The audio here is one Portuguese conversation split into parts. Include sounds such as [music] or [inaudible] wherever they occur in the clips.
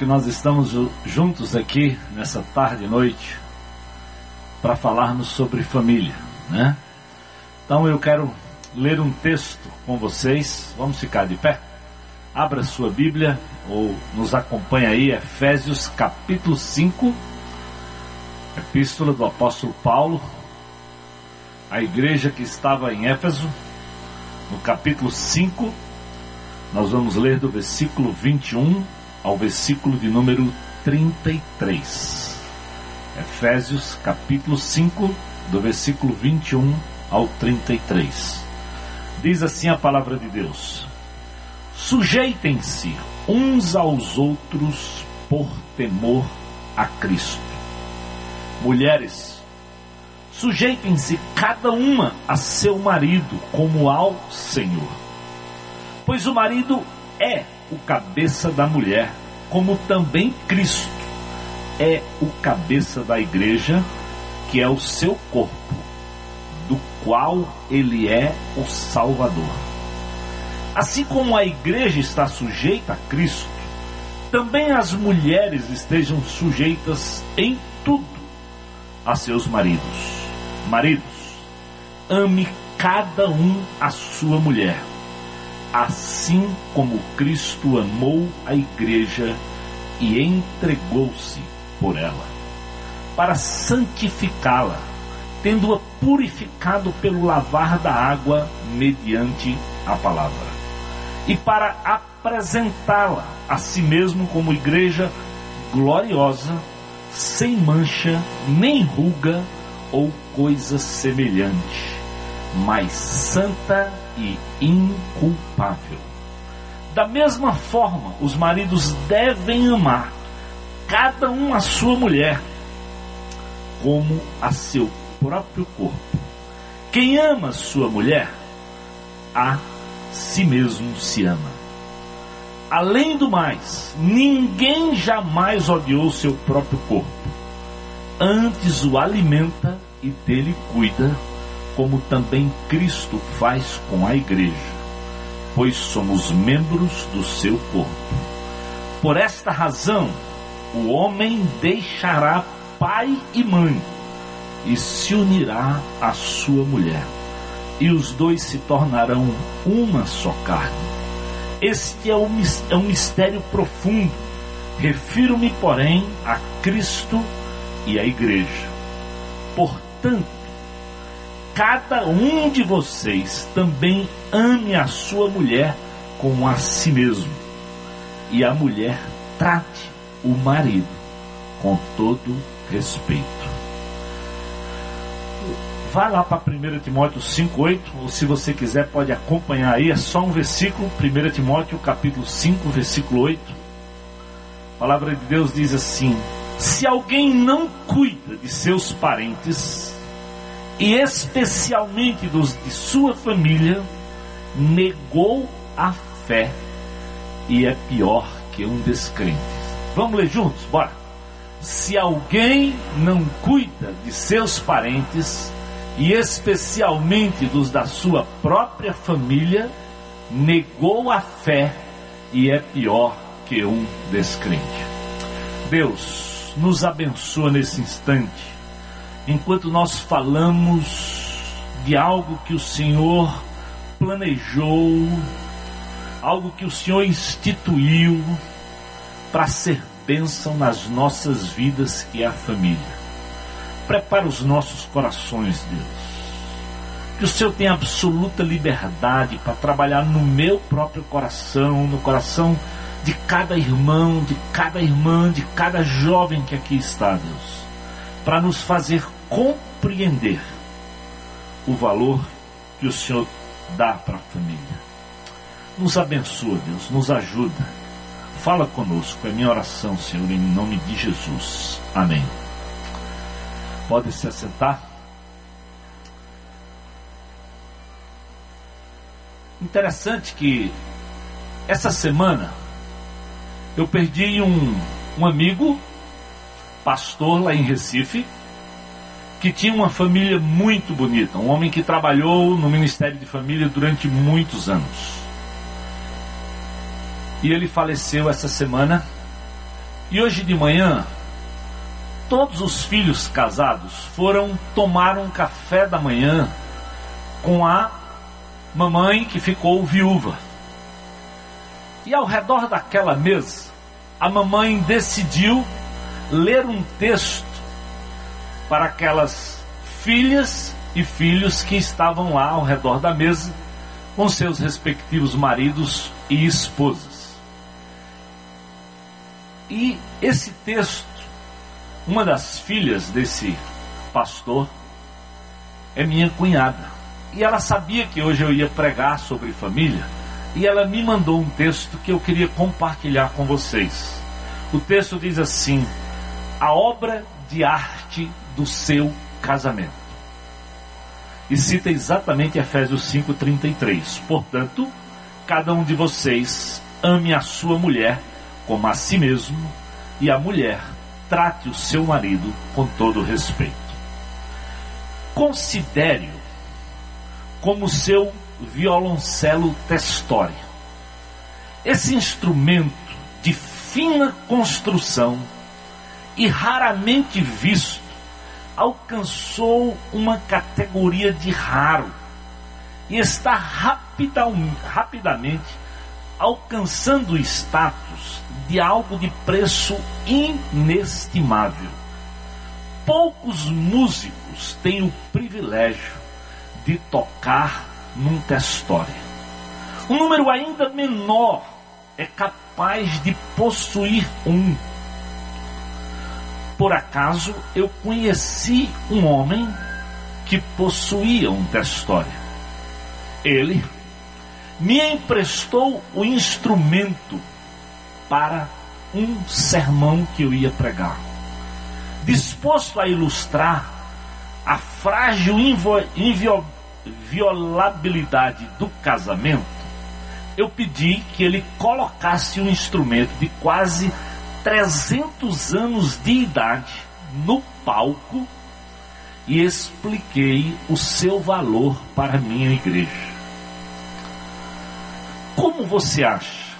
que nós estamos juntos aqui nessa tarde e noite para falarmos sobre família, né? Então eu quero ler um texto com vocês. Vamos ficar de pé? Abra sua Bíblia ou nos acompanhe aí, Efésios capítulo 5, epístola do apóstolo Paulo, a igreja que estava em Éfeso, no capítulo 5, nós vamos ler do versículo 21 ao versículo de número 33. Efésios capítulo 5, do versículo 21 ao 33. Diz assim a palavra de Deus: Sujeitem-se uns aos outros por temor a Cristo. Mulheres, sujeitem-se cada uma a seu marido como ao Senhor. Pois o marido é o cabeça da mulher, como também Cristo é o cabeça da igreja, que é o seu corpo, do qual ele é o Salvador. Assim como a igreja está sujeita a Cristo, também as mulheres estejam sujeitas em tudo a seus maridos. Maridos, ame cada um a sua mulher assim como Cristo amou a igreja e entregou-se por ela, para santificá-la, tendo-a purificado pelo lavar da água mediante a palavra, e para apresentá-la a si mesmo como igreja gloriosa, sem mancha, nem ruga ou coisa semelhante, mas santa e inculpável. Da mesma forma, os maridos devem amar cada um a sua mulher como a seu próprio corpo. Quem ama sua mulher, a si mesmo se ama. Além do mais, ninguém jamais odiou seu próprio corpo. Antes o alimenta e dele cuida como também Cristo faz com a igreja, pois somos membros do seu corpo. Por esta razão, o homem deixará pai e mãe e se unirá à sua mulher, e os dois se tornarão uma só carne. Este é um, é um mistério profundo. Refiro-me, porém, a Cristo e à Igreja. Portanto, cada um de vocês também ame a sua mulher como a si mesmo, e a mulher trate o marido com todo respeito. Vai lá para 1 Timóteo 5,8, ou se você quiser pode acompanhar aí, é só um versículo, 1 Timóteo capítulo 5, versículo 8. A palavra de Deus diz assim: Se alguém não cuida de seus parentes, e especialmente dos de sua família, negou a fé e é pior que um descrente. Vamos ler juntos? Bora! Se alguém não cuida de seus parentes, e especialmente dos da sua própria família, negou a fé e é pior que um descrente. Deus nos abençoa nesse instante enquanto nós falamos de algo que o Senhor planejou, algo que o Senhor instituiu para ser bênção nas nossas vidas, que é a família. Prepara os nossos corações, Deus. Que o Senhor tenha absoluta liberdade para trabalhar no meu próprio coração, no coração de cada irmão, de cada irmã, de cada jovem que aqui está, Deus, para nos fazer compreender o valor que o Senhor dá para a família. Nos abençoa, Deus, nos ajuda. Fala conosco, é minha oração, Senhor, em nome de Jesus. Amém. Pode se assentar. Interessante que essa semana eu perdi um, um amigo, pastor lá em Recife, que tinha uma família muito bonita, um homem que trabalhou no Ministério de Família durante muitos anos. E ele faleceu essa semana, E hoje de manhã, todos os filhos casados foram tomar um café da manhã com a mamãe que ficou viúva. E ao redor daquela mesa, a mamãe decidiu ler um texto para aquelas filhas e filhos que estavam lá ao redor da mesa com seus respectivos maridos e esposas. E esse texto, uma das filhas desse pastor, é minha cunhada. E ela sabia que hoje eu ia pregar sobre família, e ela me mandou um texto que eu queria compartilhar com vocês. O texto diz assim: A obra de arte do seu casamento. E cita exatamente Efésios 5:33. Portanto, cada um de vocês ame a sua mulher como a si mesmo, e a mulher trate o seu marido com todo respeito. Considere-o como seu violoncelo testório. Esse instrumento de fina construção e raramente visto alcançou uma categoria de raro e está rapidamente alcançando o status de algo de preço inestimável. Poucos músicos têm o privilégio de tocar num testório. Um número ainda menor é capaz de possuir um. Por acaso eu conheci um homem que possuía um testório. Ele me emprestou o instrumento para um sermão que eu ia pregar. Disposto a ilustrar a frágil inviolabilidade do casamento, eu pedi que ele colocasse um instrumento de quase 300 anos de idade no palco e expliquei o seu valor para a minha igreja. Como você acha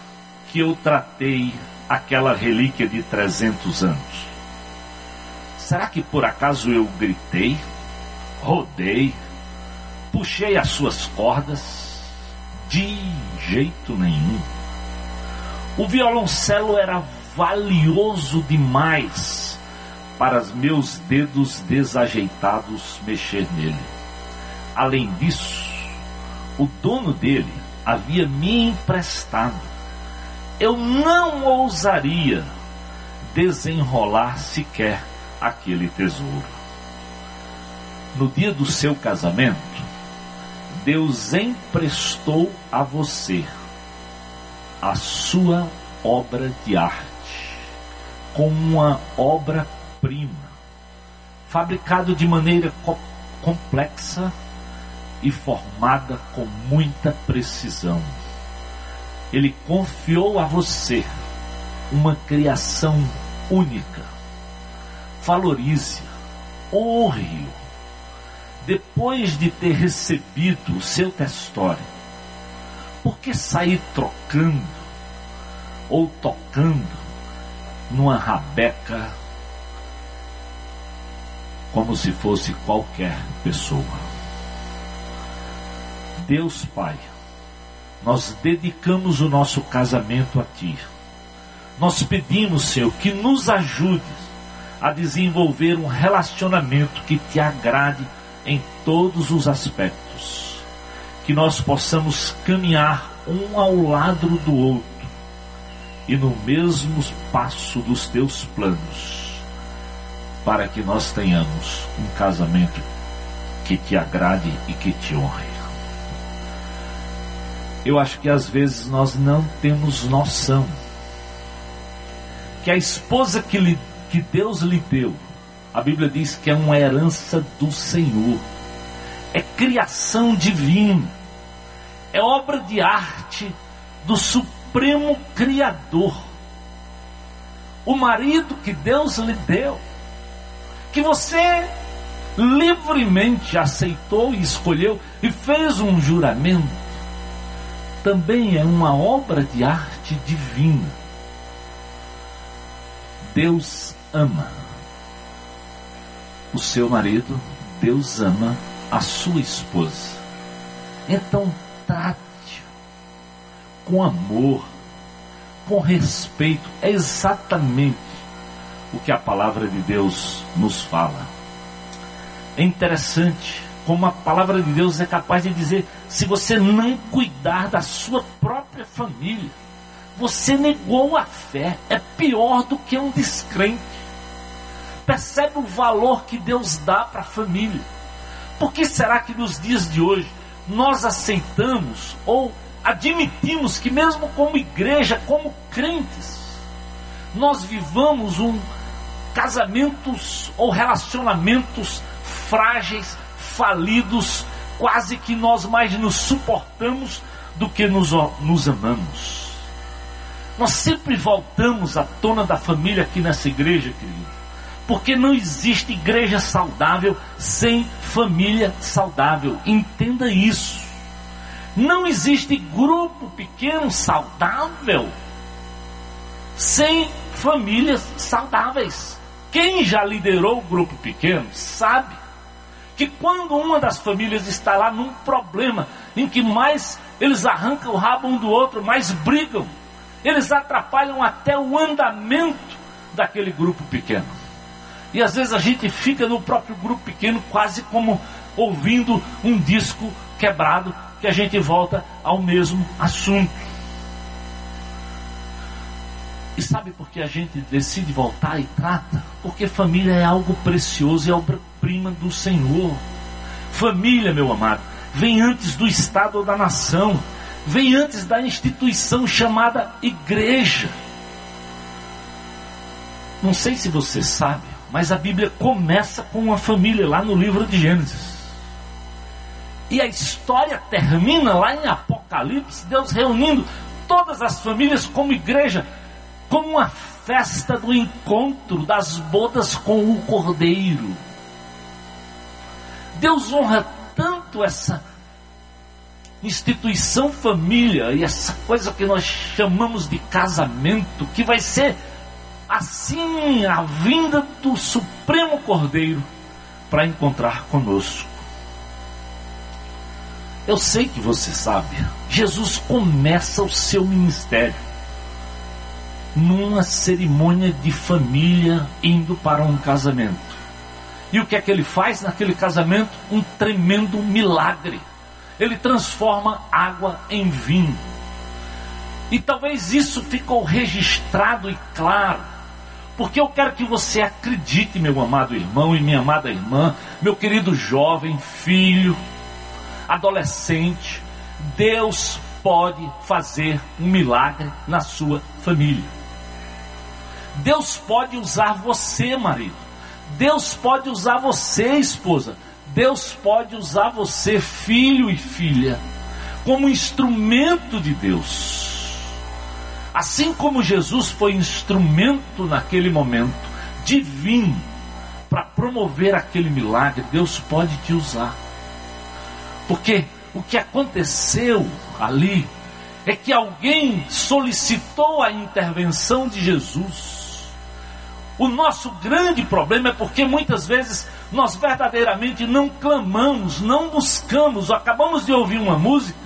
que eu tratei aquela relíquia de 300 anos? Será que por acaso eu gritei, rodei, puxei as suas cordas? De jeito nenhum. O violoncelo era valioso demais para meus dedos desajeitados mexer nele. Além disso, o dono dele havia me emprestado. Eu não ousaria desenrolar sequer aquele tesouro. No dia do seu casamento, Deus emprestou a você a sua obra de arte, como uma obra-prima, fabricado de maneira co complexa e formada com muita precisão. Ele confiou a você uma criação única. Valorize, honre-o. Depois de ter recebido o seu testório, por que sair trocando ou tocando numa rabeca como se fosse qualquer pessoa? Deus Pai, nós dedicamos o nosso casamento a Ti. Nós pedimos, Senhor, que nos ajude a desenvolver um relacionamento que te agrade em todos os aspectos. Que nós possamos caminhar um ao lado do outro e no mesmo passo dos teus planos, para que nós tenhamos um casamento que te agrade e que te honre. Eu acho que às vezes nós não temos noção que a esposa que, lhe, que Deus lhe deu, a Bíblia diz que é uma herança do Senhor, é criação divina, é obra de arte do Supremo Criador. O marido que Deus lhe deu, que você livremente aceitou e escolheu e fez um juramento também é uma obra de arte divina. Deus ama o seu marido, Deus ama a sua esposa. Então trate com amor, com respeito. É exatamente o que a palavra de Deus nos fala. É interessante como a palavra de Deus é capaz de dizer: se você não cuidar da sua própria família, você negou a fé. É pior do que um descrente. Percebe o valor que Deus dá para a família. Por que será que nos dias de hoje nós aceitamos ou admitimos que, mesmo como igreja, como crentes, nós vivamos um casamentos ou relacionamentos frágeis, falidos, quase que nós mais nos suportamos do que nos, nos amamos. Nós sempre voltamos à tona da família aqui nessa igreja, querido. Porque não existe igreja saudável sem família saudável. Entenda isso. Não existe grupo pequeno saudável sem famílias saudáveis. Quem já liderou o grupo pequeno sabe que quando uma das famílias está lá num problema em que mais eles arrancam o rabo um do outro, mais brigam, eles atrapalham até o andamento daquele grupo pequeno. E às vezes a gente fica no próprio grupo pequeno quase como ouvindo um disco quebrado que a gente volta ao mesmo assunto. E sabe por que a gente decide voltar e trata? Porque família é algo precioso, é obra-prima do Senhor. Família, meu amado, vem antes do Estado ou da nação, vem antes da instituição chamada igreja. Não sei se você sabe, mas a Bíblia começa com uma família lá no livro de Gênesis. E a história termina lá em Apocalipse, Deus reunindo todas as famílias como igreja como uma festa do encontro das bodas com o Cordeiro. Deus honra tanto essa instituição família e essa coisa que nós chamamos de casamento, que vai ser assim a vinda do Supremo Cordeiro para encontrar conosco. Eu sei que você sabe, Jesus começa o seu ministério numa cerimônia de família indo para um casamento. E o que é que ele faz naquele casamento? Um tremendo milagre. Ele transforma água em vinho. E talvez isso ficou registrado e claro, porque eu quero que você acredite, meu amado irmão e minha amada irmã, meu querido jovem, filho, adolescente, Deus pode fazer um milagre na sua família. Deus pode usar você, marido. Deus pode usar você, esposa. Deus pode usar você, filho e filha, como instrumento de Deus. Assim como Jesus foi instrumento naquele momento divino para promover aquele milagre, Deus pode te usar. Porque o que aconteceu ali é que alguém solicitou a intervenção de Jesus o nosso grande problema é porque muitas vezes nós verdadeiramente não clamamos, não buscamos, acabamos de ouvir uma música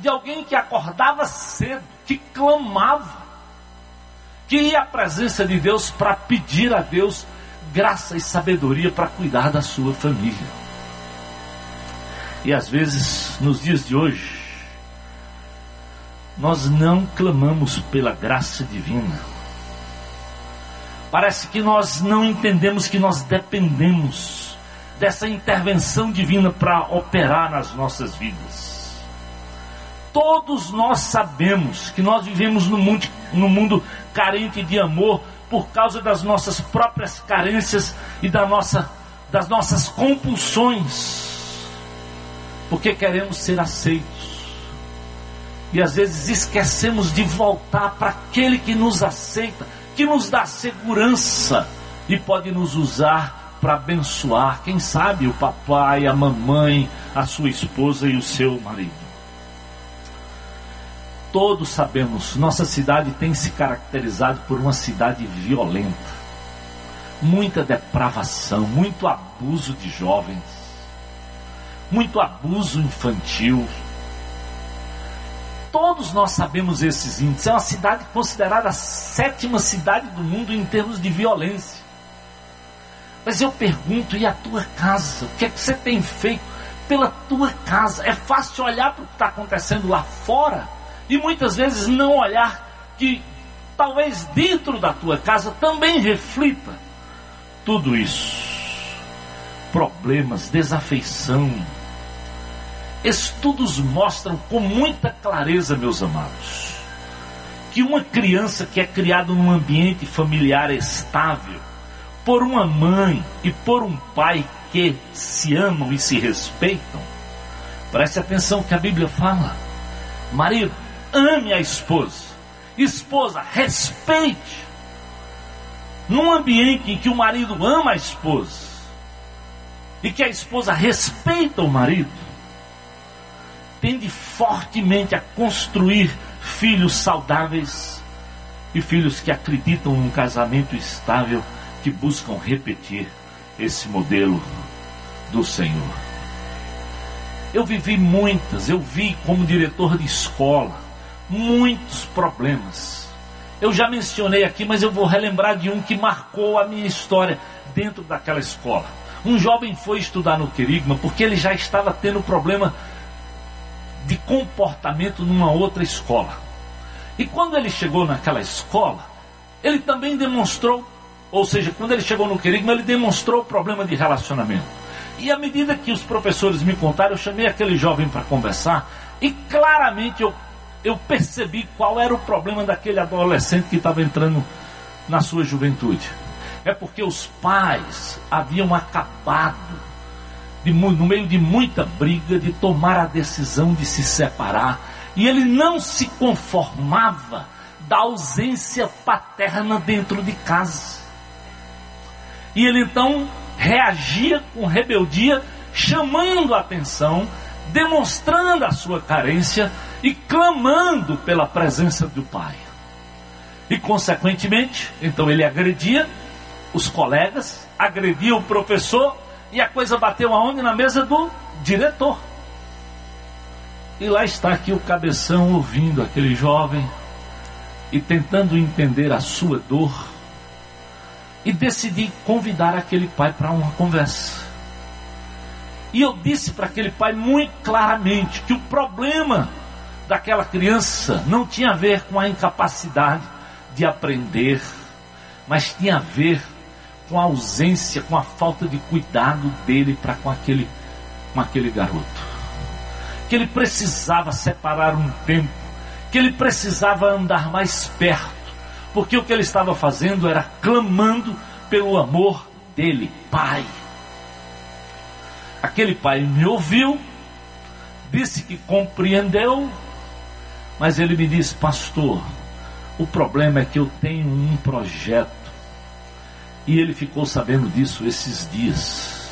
de alguém que acordava cedo, que clamava, que ia à presença de Deus para pedir a Deus graça e sabedoria para cuidar da sua família. E às vezes, nos dias de hoje, nós não clamamos pela graça divina Parece que nós não entendemos que nós dependemos dessa intervenção divina para operar nas nossas vidas. Todos nós sabemos que nós vivemos num mundo, num mundo carente de amor por causa das nossas próprias carências e da nossa, das nossas compulsões, porque queremos ser aceitos. E às vezes esquecemos de voltar para aquele que nos aceita que nos dá segurança e pode nos usar para abençoar, quem sabe, o papai, a mamãe, a sua esposa e o seu marido. todos sabemos, nossa cidade tem se caracterizado por uma cidade violenta. Muita depravação, muito abuso de jovens, muito abuso infantil. Todos nós sabemos esses índices. É uma cidade considerada a sétima cidade do mundo em termos de violência. Mas eu pergunto, e a tua casa? O que é que você tem feito pela tua casa? É fácil olhar para o que está acontecendo lá fora e muitas vezes não olhar que talvez dentro da tua casa também reflita tudo isso. Problemas, desafeição. Estudos mostram com muita clareza, meus amados, que uma criança que é criada num ambiente familiar estável, por uma mãe e por um pai que se amam e se respeitam, preste atenção que a Bíblia fala. Marido, ame a esposa. Esposa, respeite. Num ambiente em que o marido ama a esposa e que a esposa respeita o marido, tende fortemente a construir filhos saudáveis e filhos que acreditam num casamento estável, que buscam repetir esse modelo do Senhor. Eu vivi muitas, eu vi como diretor de escola, muitos problemas. Eu já mencionei aqui, mas eu vou relembrar de um que marcou a minha história dentro daquela escola. Um jovem foi estudar no Querigma porque ele já estava tendo problema de comportamento numa outra escola. E quando ele chegou naquela escola, ele também demonstrou, ou seja, quando ele chegou no Querigma, ele demonstrou problema de relacionamento. E à medida que os professores me contaram, eu chamei aquele jovem para conversar e claramente eu eu percebi qual era o problema daquele adolescente que estava entrando na sua juventude. É porque os pais haviam acabado, de, no meio de muita briga, de tomar a decisão de se separar. E ele não se conformava da ausência paterna dentro de casa. E ele então reagia com rebeldia, chamando a atenção, demonstrando a sua carência e clamando pela presença do Pai. E, consequentemente, então ele agredia os colegas, agredia o professor e a coisa bateu aonde? Na mesa do diretor. E lá está aqui o cabeção ouvindo aquele jovem e tentando entender a sua dor e decidi convidar aquele pai para uma conversa. E eu disse para aquele pai muito claramente que o problema daquela criança não tinha a ver com a incapacidade de aprender, mas tinha a ver com a ausência, com a falta de cuidado dele para com aquele, com aquele garoto. Que ele precisava separar um tempo, que ele precisava andar mais perto, porque o que ele estava fazendo era clamando pelo amor dele, pai. Aquele pai me ouviu, disse que compreendeu, mas ele me disse, pastor, o problema é que eu tenho um projeto. E ele ficou sabendo disso esses dias.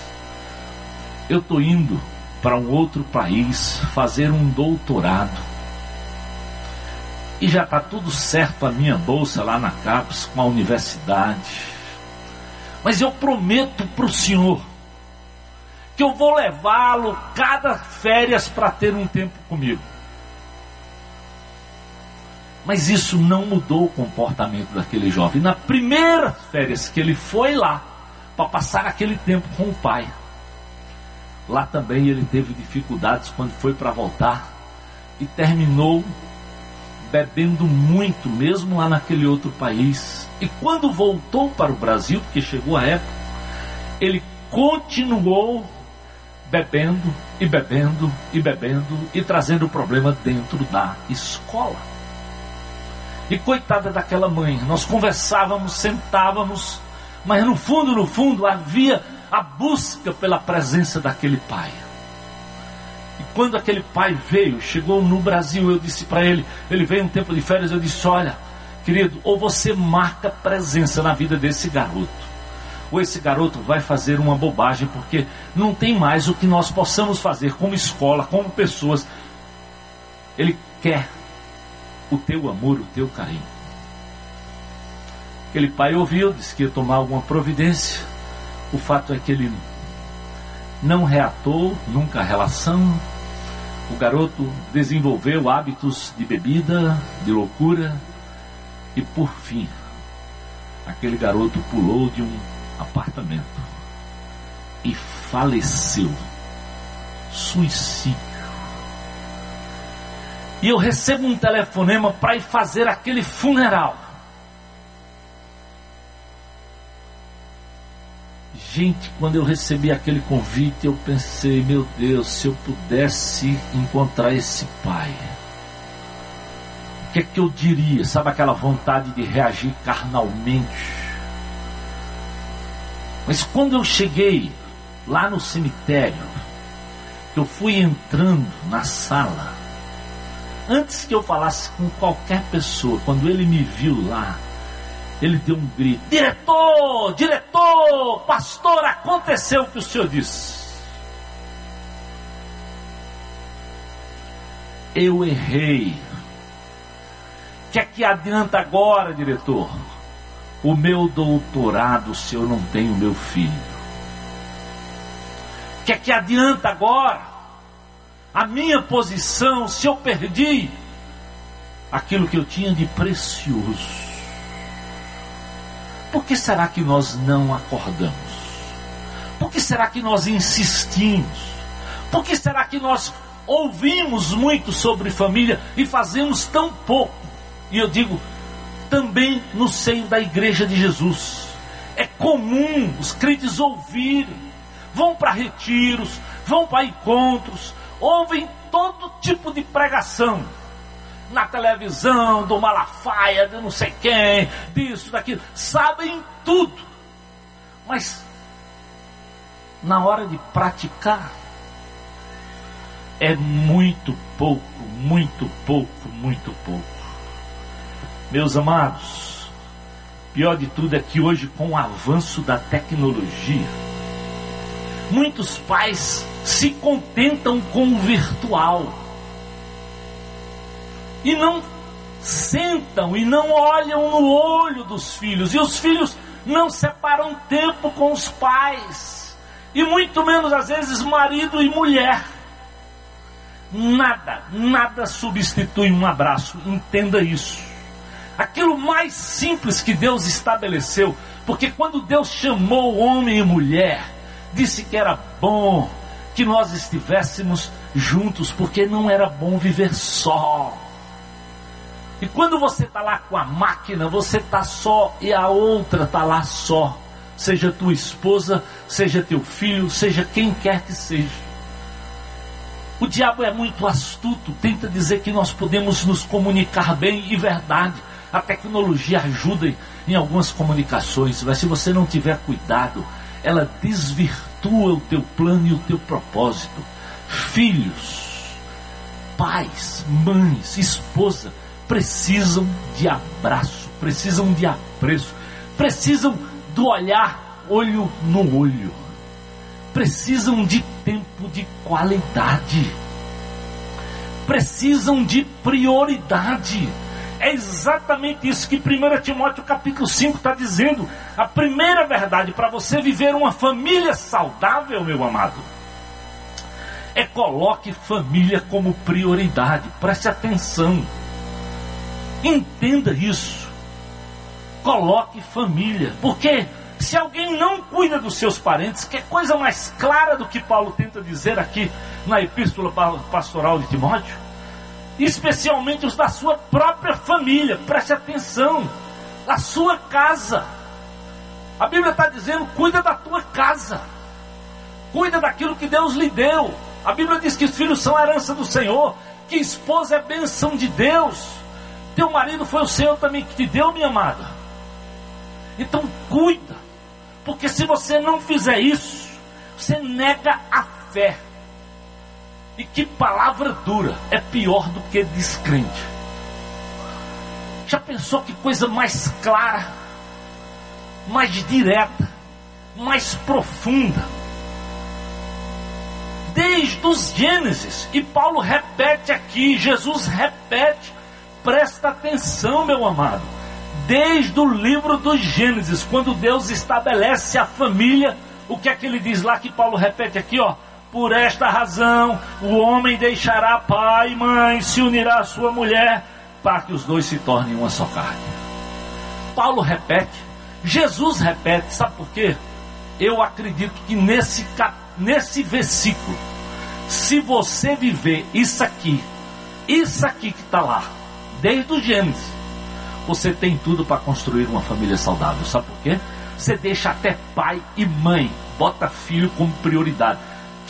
Eu estou indo para um outro país fazer um doutorado. E já está tudo certo a minha bolsa lá na CAPES com a universidade. Mas eu prometo para o senhor que eu vou levá-lo cada férias para ter um tempo comigo. Mas isso não mudou o comportamento daquele jovem. Na primeira férias que ele foi lá para passar aquele tempo com o pai, lá também ele teve dificuldades quando foi para voltar e terminou bebendo muito, mesmo lá naquele outro país. E quando voltou para o Brasil, porque chegou a época, ele continuou bebendo e bebendo e bebendo e trazendo o problema dentro da escola. E coitada daquela mãe, nós conversávamos, sentávamos, mas no fundo, no fundo, havia a busca pela presença daquele pai. E quando aquele pai veio, chegou no Brasil, eu disse para ele, ele veio um tempo de férias, eu disse: Olha, querido, ou você marca presença na vida desse garoto, ou esse garoto vai fazer uma bobagem, porque não tem mais o que nós possamos fazer como escola, como pessoas. Ele quer o teu amor, o teu carinho. Aquele pai ouviu, disse que ia tomar alguma providência. O fato é que ele não reatou nunca a relação. O garoto desenvolveu hábitos de bebida, de loucura, e por fim, aquele garoto pulou de um apartamento e faleceu. Suicídio. E eu recebo um telefonema para ir fazer aquele funeral. Gente, quando eu recebi aquele convite, eu pensei, meu Deus, se eu pudesse encontrar esse pai, o que é que eu diria? Sabe aquela vontade de reagir carnalmente? Mas quando eu cheguei lá no cemitério, eu fui entrando na sala, antes que eu falasse com qualquer pessoa, quando ele me viu lá, ele deu um grito: Diretor, diretor, pastor, aconteceu o que o senhor disse. Eu errei. O que é que adianta agora, diretor? O meu doutorado se eu não tenho meu filho? O que é que adianta agora? A minha posição se eu perdi aquilo que eu tinha de precioso? Por que será que nós não acordamos? Por que será que nós insistimos? Por que será que nós ouvimos muito sobre família e fazemos tão pouco? E eu digo, também no seio da igreja de Jesus. É comum os crentes ouvirem, vão para retiros, vão para encontros, ouvem todo tipo de pregação, na televisão, do Malafaia, de não sei quem, disso, daquilo, sabem tudo. Mas na hora de praticar é muito pouco, muito pouco, muito pouco. Meus amados, pior de tudo é que hoje com o avanço da tecnologia, muitos pais se contentam com o virtual. E não sentam e não olham no olho dos filhos, e os filhos não separam tempo com os pais, e muito menos às vezes marido e mulher. Nada, nada substitui um abraço, entenda isso. Aquilo mais simples que Deus estabeleceu, porque quando Deus chamou homem e mulher, disse que era bom que nós estivéssemos juntos, porque não era bom viver só. E quando você está lá com a máquina, você está só e a outra está lá só. Seja tua esposa, seja teu filho, seja quem quer que seja. O diabo é muito astuto, tenta dizer que nós podemos nos comunicar bem e verdade. A tecnologia ajuda em algumas comunicações, mas se você não tiver cuidado, ela desvirtua o teu plano e o teu propósito. Filhos, pais, mães, esposa, precisam de abraço, precisam de apreço, precisam do olhar olho no olho, precisam de tempo de qualidade, precisam de prioridade. É exatamente isso que 1 Timóteo capítulo 5 está dizendo. A primeira verdade para você viver uma família saudável, meu amado, é coloque família como prioridade. Preste atenção. Entenda isso. Coloque família. Porque se alguém não cuida dos seus parentes, que é coisa mais clara do que Paulo tenta dizer aqui na epístola pastoral de Timóteo, especialmente os da sua própria família, preste atenção, da sua casa. A Bíblia está dizendo: cuida da tua casa, cuida daquilo que Deus lhe deu. A Bíblia diz que os filhos são herança do Senhor, que esposa é bênção de Deus. Teu marido foi o Senhor também que te deu, minha amada. Então cuida, porque se você não fizer isso, você nega a fé. E que palavra dura é pior do que descrente. Já pensou que coisa mais clara, mais direta, mais profunda? Desde os Gênesis, e Paulo repete aqui, Jesus repete Presta atenção, meu amado. Desde o livro do Gênesis, quando Deus estabelece a família, o que é que ele diz lá que Paulo repete aqui, ó? Por esta razão, o homem deixará pai e mãe, se unirá à sua mulher, para que os dois se tornem uma só carne. Paulo repete, Jesus repete, sabe por quê? Eu acredito que nesse, nesse versículo, se você viver isso aqui, isso aqui que está lá, desde o Gênesis, você tem tudo para construir uma família saudável. Sabe por quê? Você deixa até pai e mãe, bota filho como prioridade.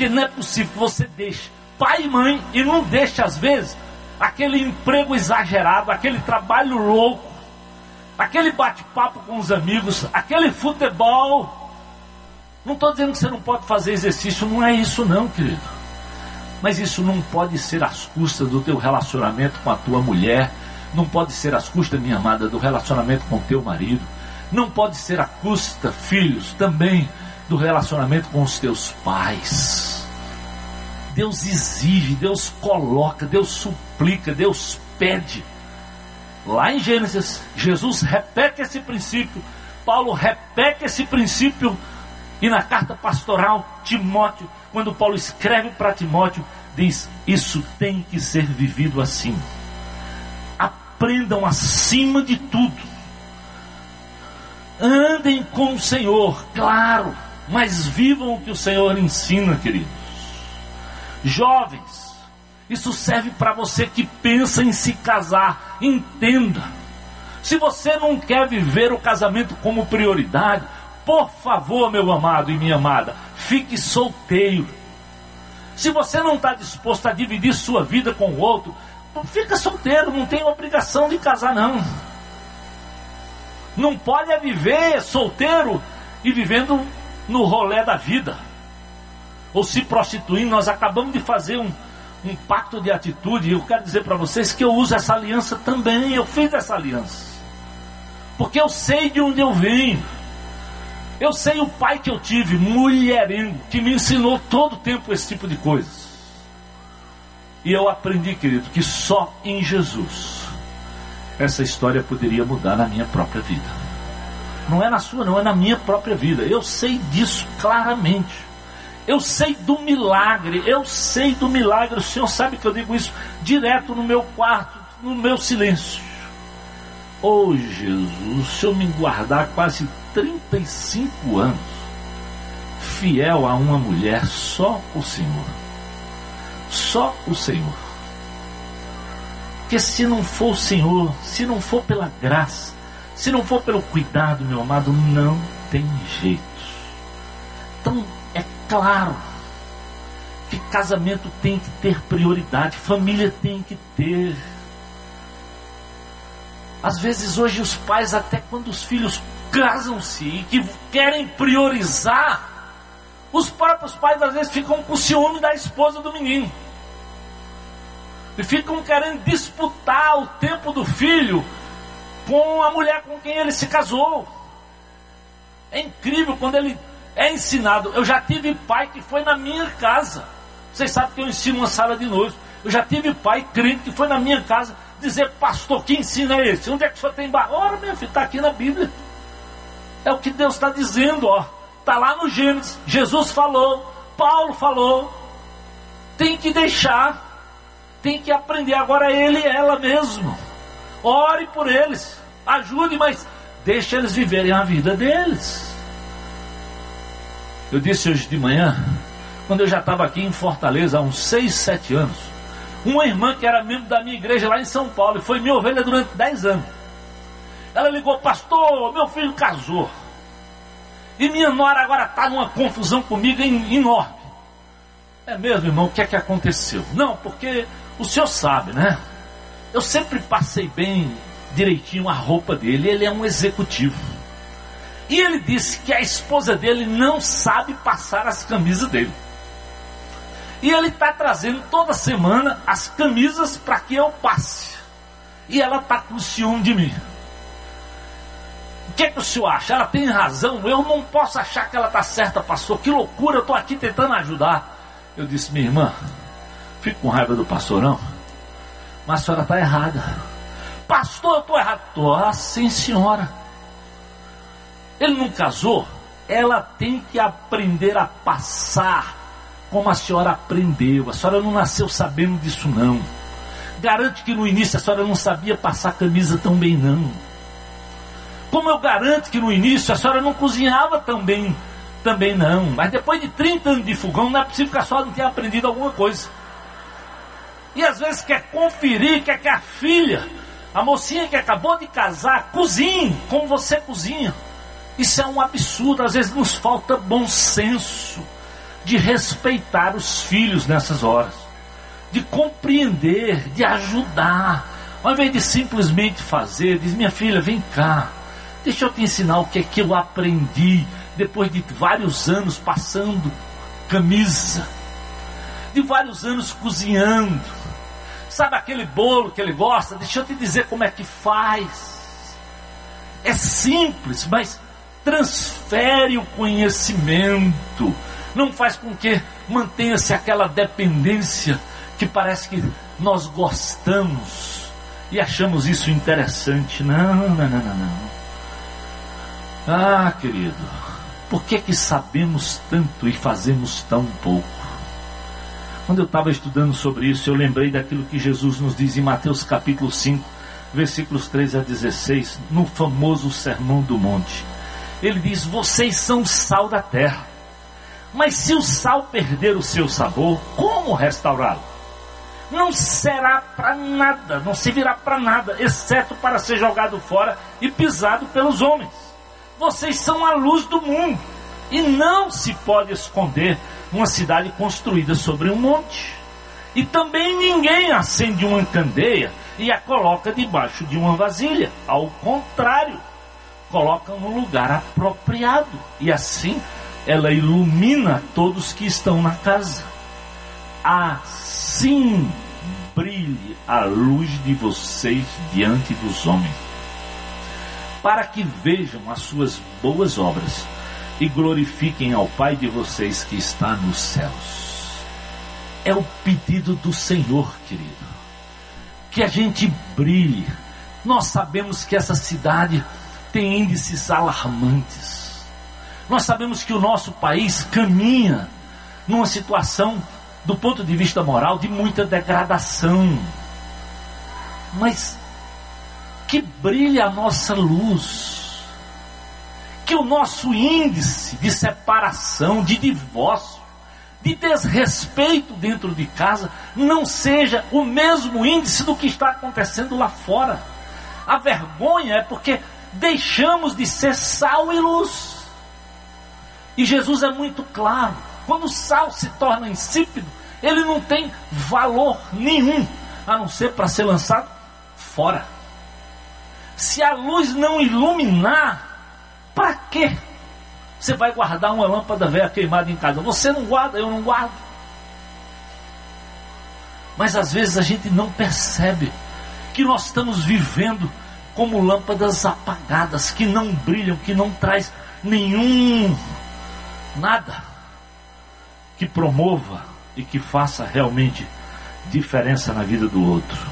Porque não é possível que você deixe pai e mãe e não deixe, às vezes, aquele emprego exagerado, aquele trabalho louco, aquele bate-papo com os amigos, aquele futebol. Não estou dizendo que você não pode fazer exercício, não é isso não, querido. Mas isso não pode ser às custas do teu relacionamento com a tua mulher, não pode ser às custas, minha amada, do relacionamento com teu marido, não pode ser à custa, filhos, também do relacionamento com os teus pais. Deus exige, Deus coloca, Deus suplica, Deus pede. Lá em Gênesis, Jesus repete esse princípio, Paulo repete esse princípio, e na carta pastoral, Timóteo, quando Paulo escreve para Timóteo, diz: Isso tem que ser vivido assim. Aprendam acima de tudo. Andem com o Senhor, claro, mas vivam o que o Senhor ensina, queridos. Jovens, isso serve para você que pensa em se casar. Entenda. Se você não quer viver o casamento como prioridade, por favor, meu amado e minha amada, fique solteiro. Se você não está disposto a dividir sua vida com o outro, fica solteiro, não tem obrigação de casar, não. Não pode é viver solteiro e vivendo no rolé da vida. Ou se prostituindo, nós acabamos de fazer um, um pacto de atitude. E eu quero dizer para vocês que eu uso essa aliança também. Eu fiz essa aliança. Porque eu sei de onde eu venho. Eu sei o pai que eu tive, mulherengo, que me ensinou todo o tempo esse tipo de coisas. E eu aprendi, querido, que só em Jesus essa história poderia mudar na minha própria vida. Não é na sua, não, é na minha própria vida. Eu sei disso claramente. Eu sei do milagre, eu sei do milagre. O Senhor sabe que eu digo isso direto no meu quarto, no meu silêncio. Oh Jesus, o Senhor me guardar quase 35 anos, fiel a uma mulher, só o Senhor. Só o Senhor. Porque se não for o Senhor, se não for pela graça, se não for pelo cuidado, meu amado, não tem jeito. Então, é claro que casamento tem que ter prioridade, família tem que ter. Às vezes hoje os pais, até quando os filhos casam-se e que querem priorizar, os próprios pais às vezes ficam com ciúme da esposa do menino. E ficam querendo disputar o tempo do filho com a mulher com quem ele se casou. É incrível quando ele é ensinado. Eu já tive pai que foi na minha casa. Vocês sabem que eu ensino uma sala de noite. Eu já tive pai crente que foi na minha casa dizer, pastor, que ensina é esse? Onde é que o senhor tem bar? Ora, meu filho, está aqui na Bíblia. É o que Deus está dizendo, ó. Está lá no Gênesis. Jesus falou, Paulo falou. Tem que deixar. Tem que aprender. Agora ele e ela mesmo. Ore por eles. Ajude, mas deixe eles viverem a vida deles. Eu disse hoje de manhã, quando eu já estava aqui em Fortaleza há uns 6, 7 anos, uma irmã que era membro da minha igreja lá em São Paulo e foi minha ovelha durante 10 anos. Ela ligou, pastor, meu filho casou. E minha nora agora está numa confusão comigo enorme. É mesmo, irmão, o que é que aconteceu? Não, porque o senhor sabe, né? Eu sempre passei bem direitinho a roupa dele, ele é um executivo. E ele disse que a esposa dele não sabe passar as camisas dele. E ele está trazendo toda semana as camisas para que eu passe. E ela está com ciúme de mim. O que, é que o senhor acha? Ela tem razão? Eu não posso achar que ela está certa, pastor. Que loucura, eu estou aqui tentando ajudar. Eu disse, minha irmã, fico com raiva do pastor, não. Mas a senhora está errada. Pastor, eu estou errado. Tô, ah, sim, senhora. Ele não casou? Ela tem que aprender a passar como a senhora aprendeu. A senhora não nasceu sabendo disso, não. Garante que no início a senhora não sabia passar camisa tão bem, não. Como eu garanto que no início a senhora não cozinhava tão bem, também não. Mas depois de 30 anos de fogão, não é possível que a senhora não tenha aprendido alguma coisa. E às vezes quer conferir, quer que a filha, a mocinha que acabou de casar, cozinhe como você cozinha. Isso é um absurdo, às vezes nos falta bom senso de respeitar os filhos nessas horas, de compreender, de ajudar, ao invés de simplesmente fazer, diz: minha filha, vem cá, deixa eu te ensinar o que é que eu aprendi depois de vários anos passando camisa, de vários anos cozinhando. Sabe aquele bolo que ele gosta? Deixa eu te dizer como é que faz. É simples, mas transfere o conhecimento. Não faz com que mantenha-se aquela dependência que parece que nós gostamos e achamos isso interessante. Não, não, não, não, não. Ah, querido, por que que sabemos tanto e fazemos tão pouco? Quando eu estava estudando sobre isso, eu lembrei daquilo que Jesus nos diz em Mateus capítulo 5, versículos 13 a 16, no famoso Sermão do Monte ele diz: Vocês são o sal da terra. Mas se o sal perder o seu sabor, como restaurá-lo? Não será para nada, não servirá para nada, exceto para ser jogado fora e pisado pelos homens. Vocês são a luz do mundo e não se pode esconder uma cidade construída sobre um monte. E também ninguém acende uma candeia e a coloca debaixo de uma vasilha. Ao contrário, colocam no lugar apropriado. E assim ela ilumina todos que estão na casa. Assim brilhe a luz de vocês diante dos homens, para que vejam as suas boas obras e glorifiquem ao Pai de vocês que está nos céus. É o pedido do Senhor, querido. Que a gente brilhe. Nós sabemos que essa cidade tem índices alarmantes. Nós sabemos que o nosso país caminha numa situação, do ponto de vista moral, de muita degradação. Mas que brilhe a nossa luz, que o nosso índice de separação, de divórcio, de desrespeito dentro de casa não seja o mesmo índice do que está acontecendo lá fora. A vergonha é porque deixamos de ser sal e luz. E Jesus é muito claro: quando o sal se torna insípido, ele não tem valor nenhum, a não ser para ser lançado fora. Se a luz não iluminar, para quê? Você vai guardar uma lâmpada velha queimada em casa. Você não guarda, eu não guardo. Mas às vezes a gente não percebe que nós estamos vivendo como lâmpadas apagadas que não brilham, que não traz nenhum nada que promova e que faça realmente diferença na vida do outro.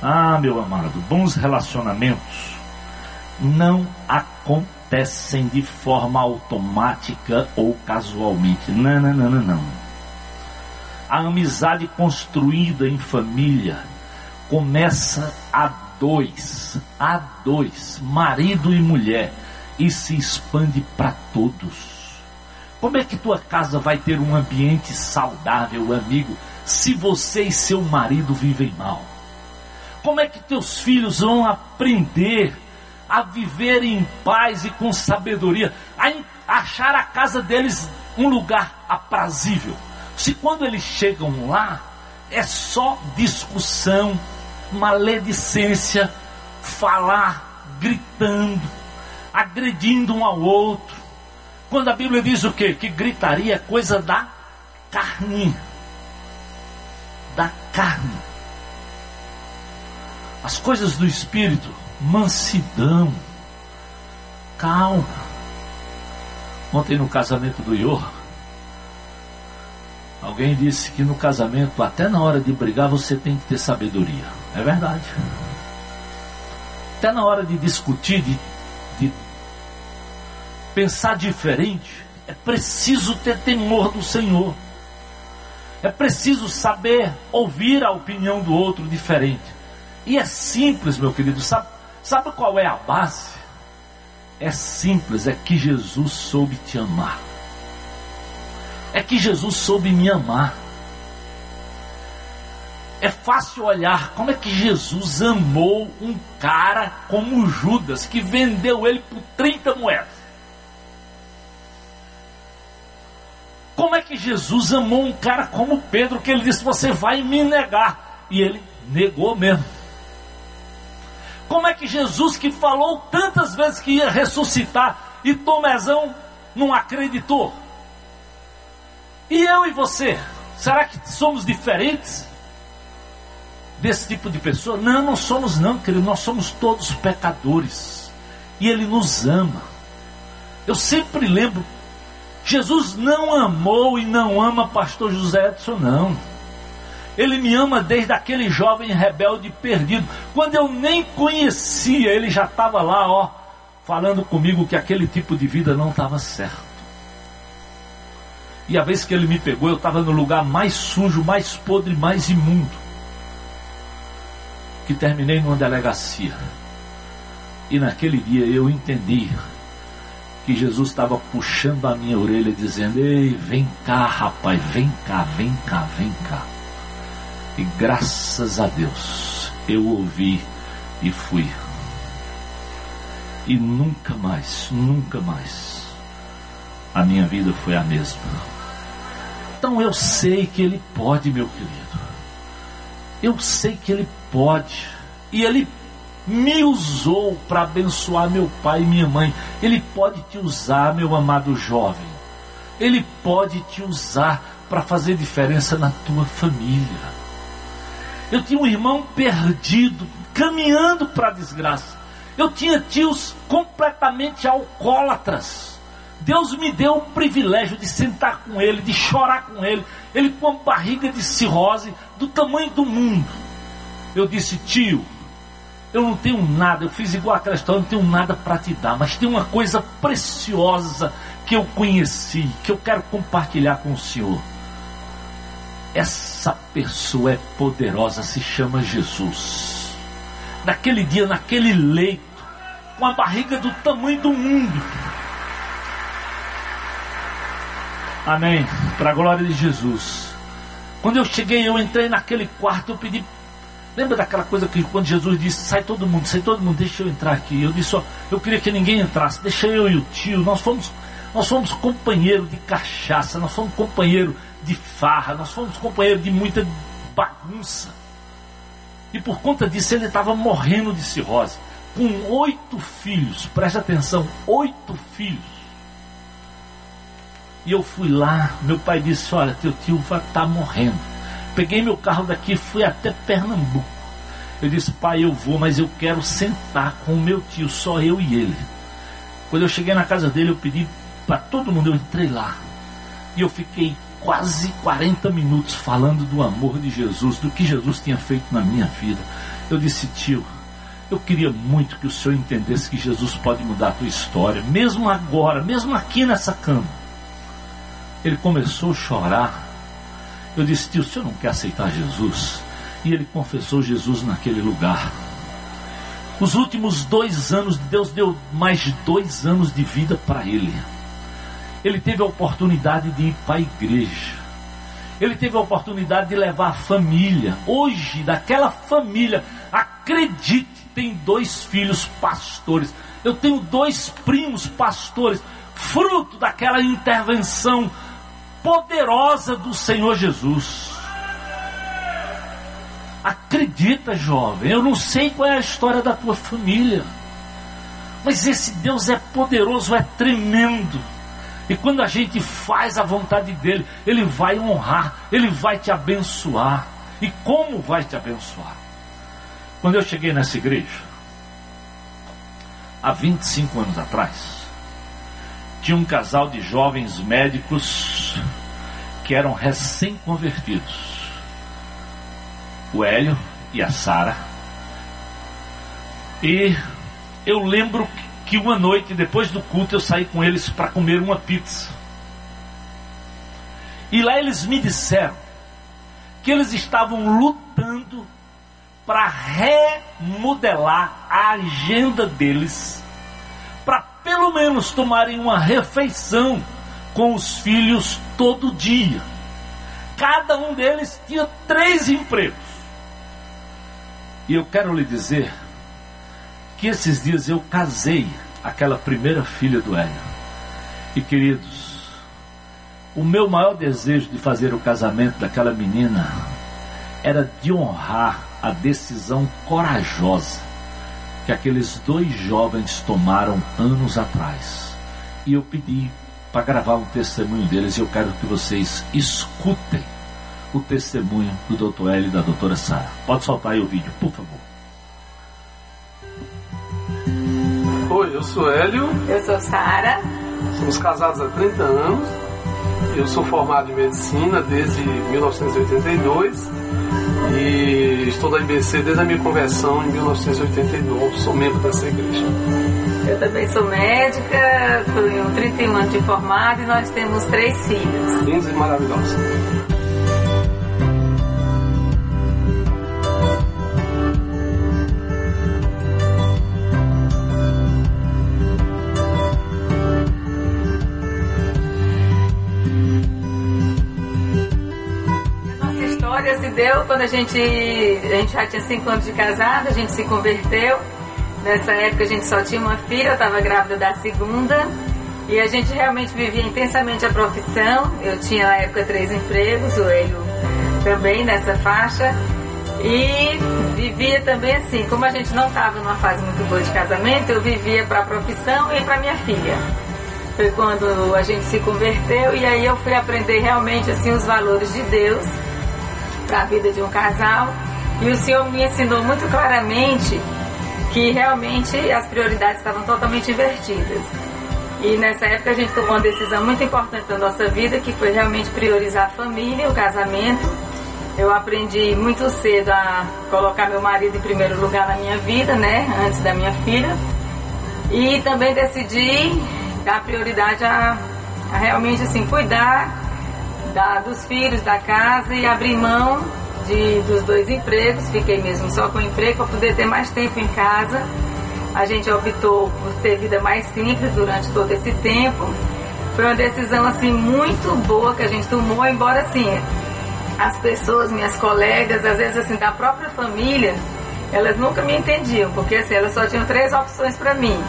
Ah, meu amado, bons relacionamentos não acontecem de forma automática ou casualmente. Não, não, não, não, não. A amizade construída em família começa a dois, a dois, marido e mulher, e se expande para todos. Como é que tua casa vai ter um ambiente saudável, amigo, se você e seu marido vivem mal? Como é que teus filhos vão aprender a viver em paz e com sabedoria, a achar a casa deles um lugar aprazível? Se quando eles chegam lá é só discussão, maledicência, falar gritando, agredindo um ao outro. Quando a Bíblia diz o quê? Que gritaria é coisa da carne. Da carne. As coisas do espírito, mansidão, calma. Ontem no casamento do Ior, alguém disse que no casamento, até na hora de brigar, você tem que ter sabedoria. É verdade. até na hora de discutir, de, de pensar diferente, é preciso ter temor do Senhor. É preciso saber ouvir a opinião do outro diferente. E é simples, meu querido. Sabe, sabe qual é a base? É simples, é que Jesus soube te amar. É que Jesus soube me amar. É fácil olhar como é que Jesus amou um cara como Judas, que vendeu ele por 30 moedas. Como é que Jesus amou um cara como Pedro, que ele disse: Você vai me negar? E ele negou mesmo. Como é que Jesus, que falou tantas vezes que ia ressuscitar, e Tomezão não acreditou? E eu e você, será que somos diferentes desse tipo de pessoa? Não, não somos não, querido, nós somos todos pecadores. E Ele nos ama. Eu sempre lembro Jesus não amou e não ama pastor José Edson, não. Ele me ama desde aquele jovem rebelde perdido. Quando eu nem conhecia, ele já estava lá, ó, falando comigo que aquele tipo de vida não estava certo. E a vez que ele me pegou, eu estava no lugar mais sujo, mais podre, mais imundo. Que terminei numa delegacia. E naquele dia eu entendi que Jesus estava puxando a minha orelha, dizendo: Ei, vem cá, rapaz, vem cá, vem cá, vem cá. E graças a Deus eu ouvi e fui. E nunca mais, nunca mais a minha vida foi a mesma. Então eu sei que Ele pode, meu querido. Eu sei que Ele pode. E Ele me usou para abençoar meu pai e minha mãe. Ele pode te usar, meu amado jovem. Ele pode te usar para fazer diferença na tua família. Eu tinha um irmão perdido, caminhando para a desgraça. Eu tinha tios completamente alcoólatras. Deus me deu o privilégio de sentar com ele, de chorar com ele. Ele com uma barriga de cirrose do tamanho do mundo. Eu disse, tio, eu não tenho nada, eu fiz igual aquela história, eu não tenho nada para te dar, mas tem uma coisa preciosa que eu conheci, que eu quero compartilhar com o Senhor. Essa pessoa é poderosa, se chama Jesus. Naquele dia, naquele leito, com a barriga do tamanho do mundo. Amém. Para a glória de Jesus. Quando eu cheguei, eu entrei naquele quarto, eu pedi Lembra daquela coisa que quando Jesus disse: sai todo mundo, sai todo mundo, deixa eu entrar aqui. Eu disse: ó, eu queria que ninguém entrasse, deixa eu e o tio. Nós fomos, nós fomos companheiro de cachaça, nós fomos companheiro de farra, nós fomos companheiro de muita bagunça. E por conta disso ele estava morrendo de cirrose, com oito filhos. Preste atenção, oito filhos. E eu fui lá, meu pai disse: olha, teu tio vai estar tá morrendo Peguei meu carro daqui fui até Pernambuco. Eu disse, pai, eu vou, mas eu quero sentar com o meu tio, só eu e ele. Quando eu cheguei na casa dele, eu pedi para todo mundo, eu entrei lá. E eu fiquei quase 40 minutos falando do amor de Jesus, do que Jesus tinha feito na minha vida. Eu disse, tio, eu queria muito que o senhor entendesse que Jesus pode mudar a tua história, mesmo agora, mesmo aqui nessa cama. Ele começou a chorar eu disse, tio, o senhor não quer aceitar Jesus? E ele confessou Jesus naquele lugar. Os últimos dois anos, Deus deu mais de dois anos de vida para ele. Ele teve a oportunidade de ir para a igreja. Ele teve a oportunidade de levar a família. Hoje, daquela família, acredite, tem dois filhos pastores. Eu tenho dois primos pastores, fruto daquela intervenção poderosa do Senhor Jesus. Acredita, jovem, eu não sei qual é a história da tua família, mas esse Deus é poderoso, é tremendo. E quando a gente faz a vontade dele, ele vai honrar, ele vai te abençoar. E como vai te abençoar? Quando eu cheguei nessa igreja, há 25 anos atrás, tinha um casal de jovens médicos que eram recém-convertidos. O Hélio e a Sara. E eu lembro que uma noite, depois do culto, eu saí com eles para comer uma pizza. E lá eles me disseram que eles estavam lutando para remodelar a agenda deles, para pelo menos tomarem uma refeição com os filhos todo dia. Cada um deles tinha três empregos. E eu quero lhe dizer que esses dias eu casei aquela primeira filha do Hélio. E queridos, o meu maior desejo de fazer o casamento daquela menina era de honrar a decisão corajosa que aqueles dois jovens tomaram anos atrás. E eu pedi para gravar um testemunho deles e eu quero que vocês escutem o testemunho do Dr. L e da doutora Sara. Pode soltar aí o vídeo, por favor. Oi, eu sou Hélio. Eu sou Sara. Somos casados há 30 anos. Eu sou formado em medicina desde 1982 e estou da IBC desde a minha conversão em 1989. Sou membro dessa igreja. Eu também sou médica, tenho 31 anos de formado e nós temos três filhos. Lindos e maravilhosos. Se deu quando a gente, a gente já tinha cinco anos de casado, a gente se converteu. Nessa época a gente só tinha uma filha, eu estava grávida da segunda. E a gente realmente vivia intensamente a profissão. Eu tinha na época três empregos, o Elio também nessa faixa. E vivia também assim, como a gente não estava numa fase muito boa de casamento, eu vivia para a profissão e para minha filha. Foi quando a gente se converteu e aí eu fui aprender realmente assim os valores de Deus para a vida de um casal. E o Senhor me ensinou muito claramente que realmente as prioridades estavam totalmente invertidas. E nessa época a gente tomou uma decisão muito importante da nossa vida, que foi realmente priorizar a família, o casamento. Eu aprendi muito cedo a colocar meu marido em primeiro lugar na minha vida, né, antes da minha filha. E também decidi dar prioridade a, a realmente assim cuidar da, dos filhos, da casa e abri mão de, dos dois empregos. Fiquei mesmo só com o emprego para poder ter mais tempo em casa. A gente optou por ter vida mais simples durante todo esse tempo. Foi uma decisão assim muito boa que a gente tomou, embora assim as pessoas, minhas colegas, às vezes assim da própria família, elas nunca me entendiam, porque assim, elas só tinham três opções para mim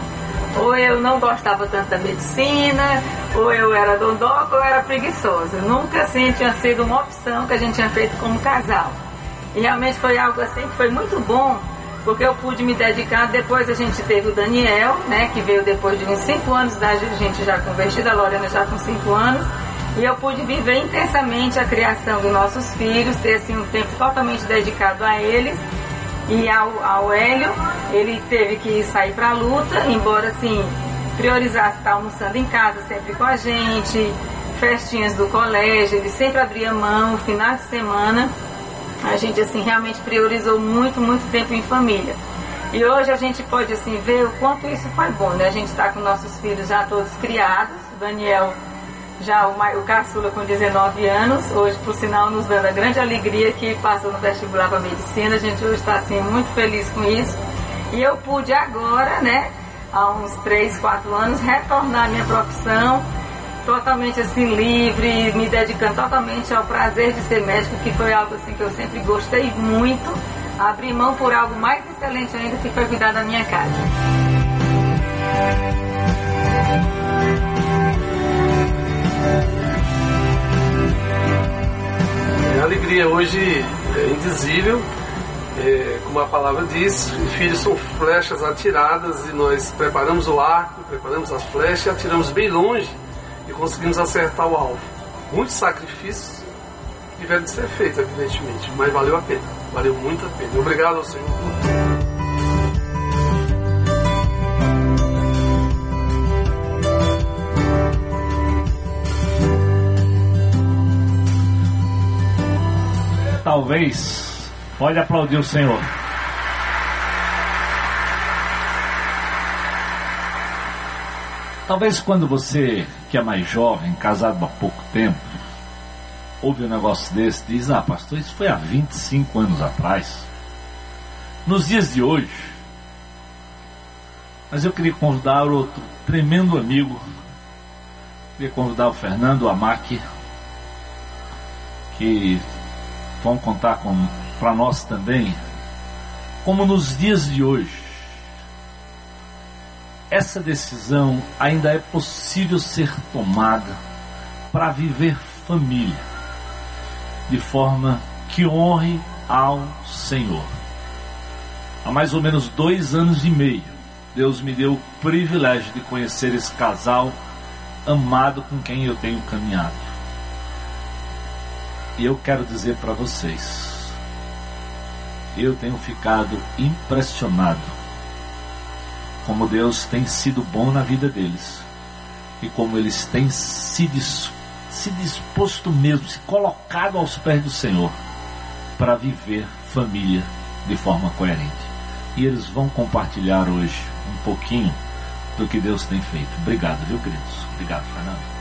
ou eu não gostava tanto da medicina, ou eu era dondoca ou eu era preguiçosa. Nunca assim tinha sido uma opção que a gente tinha feito como casal. E realmente foi algo assim que foi muito bom, porque eu pude me dedicar. Depois a gente teve o Daniel, né, que veio depois de uns 5 anos da gente já convertida, a Lorena já com 5 anos. E eu pude viver intensamente a criação dos nossos filhos, ter assim um tempo totalmente dedicado a eles e ao, ao Hélio, ele teve que sair para a luta, embora assim, priorizasse estar almoçando em casa sempre com a gente, festinhas do colégio, ele sempre abria mão, final de semana. A gente assim realmente priorizou muito, muito tempo em família. E hoje a gente pode assim ver o quanto isso foi bom, né? A gente está com nossos filhos já todos criados, Daniel já o, o caçula com 19 anos, hoje, por sinal, nos dando a grande alegria que passou no vestibular para medicina. A gente hoje está assim, muito feliz com isso. E eu pude agora, né, há uns 3, 4 anos, retornar à minha profissão totalmente assim livre, me dedicando totalmente ao prazer de ser médico, que foi algo assim que eu sempre gostei muito. Abri mão por algo mais excelente ainda, que foi cuidar da minha casa. A alegria hoje é indizível, é, como a palavra diz, filhos são flechas atiradas e nós preparamos o arco, preparamos as flechas atiramos bem longe e conseguimos acertar o alvo. Muitos sacrifícios tiveram de ser feitos, evidentemente, mas valeu a pena, valeu muito a pena. Obrigado ao Senhor talvez, pode aplaudir o Senhor. Talvez quando você, que é mais jovem, casado há pouco tempo, ouve um negócio desse, diz: Ah, pastor, isso foi há 25 anos atrás. Nos dias de hoje, mas eu queria convidar outro tremendo amigo, queria convidar o Fernando Amac, que vão contar para nós também, como nos dias de hoje, essa decisão ainda é possível ser tomada para viver família de forma que honre ao Senhor. Há mais ou menos dois anos e meio, Deus me deu o privilégio de conhecer esse casal amado com quem eu tenho caminhado. E eu quero dizer para vocês, eu tenho ficado impressionado como Deus tem sido bom na vida deles e como eles têm se, dis, se disposto mesmo, se colocado aos pés do Senhor para viver família de forma coerente. E eles vão compartilhar hoje um pouquinho do que Deus tem feito. Obrigado, viu, queridos? Obrigado, Fernando.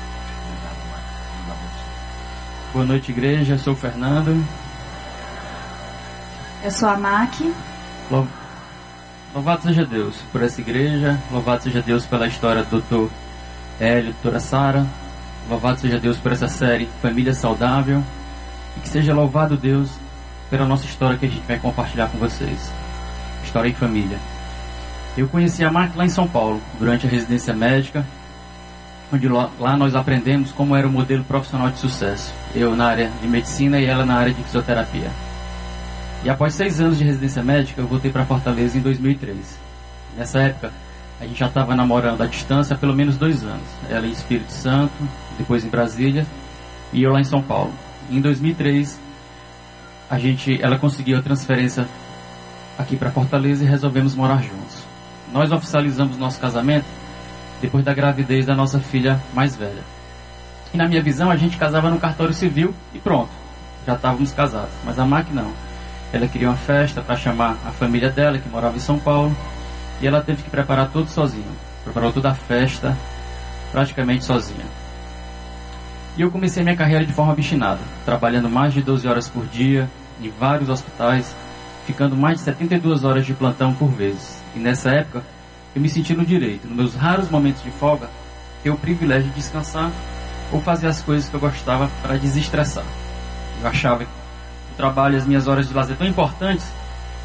Boa noite, igreja. Eu sou o Fernando. Eu sou a Mac. Louvado seja Deus por essa igreja, louvado seja Deus pela história do doutor Hélio, doutora Sara, louvado seja Deus por essa série Família Saudável, e que seja louvado Deus pela nossa história que a gente vai compartilhar com vocês. História em família. Eu conheci a Mark lá em São Paulo, durante a residência médica, onde lá nós aprendemos como era o modelo profissional de sucesso. Eu na área de medicina e ela na área de fisioterapia. E após seis anos de residência médica, eu voltei para Fortaleza em 2003. Nessa época, a gente já estava namorando à distância há pelo menos dois anos. Ela em Espírito Santo, depois em Brasília, e eu lá em São Paulo. Em 2003, a gente, ela conseguiu a transferência aqui para Fortaleza e resolvemos morar juntos. Nós oficializamos nosso casamento depois da gravidez da nossa filha mais velha. E na minha visão, a gente casava no cartório civil e pronto, já estávamos casados. Mas a Mac não. Ela queria uma festa para chamar a família dela, que morava em São Paulo, e ela teve que preparar tudo sozinha. Preparou toda a festa, praticamente sozinha. E eu comecei minha carreira de forma obstinada, trabalhando mais de 12 horas por dia, em vários hospitais, ficando mais de 72 horas de plantão por vez. E nessa época, eu me senti no direito, nos meus raros momentos de folga, ter o privilégio de descansar ou fazer as coisas que eu gostava para desestressar. Eu achava trabalho e as minhas horas de lazer tão importantes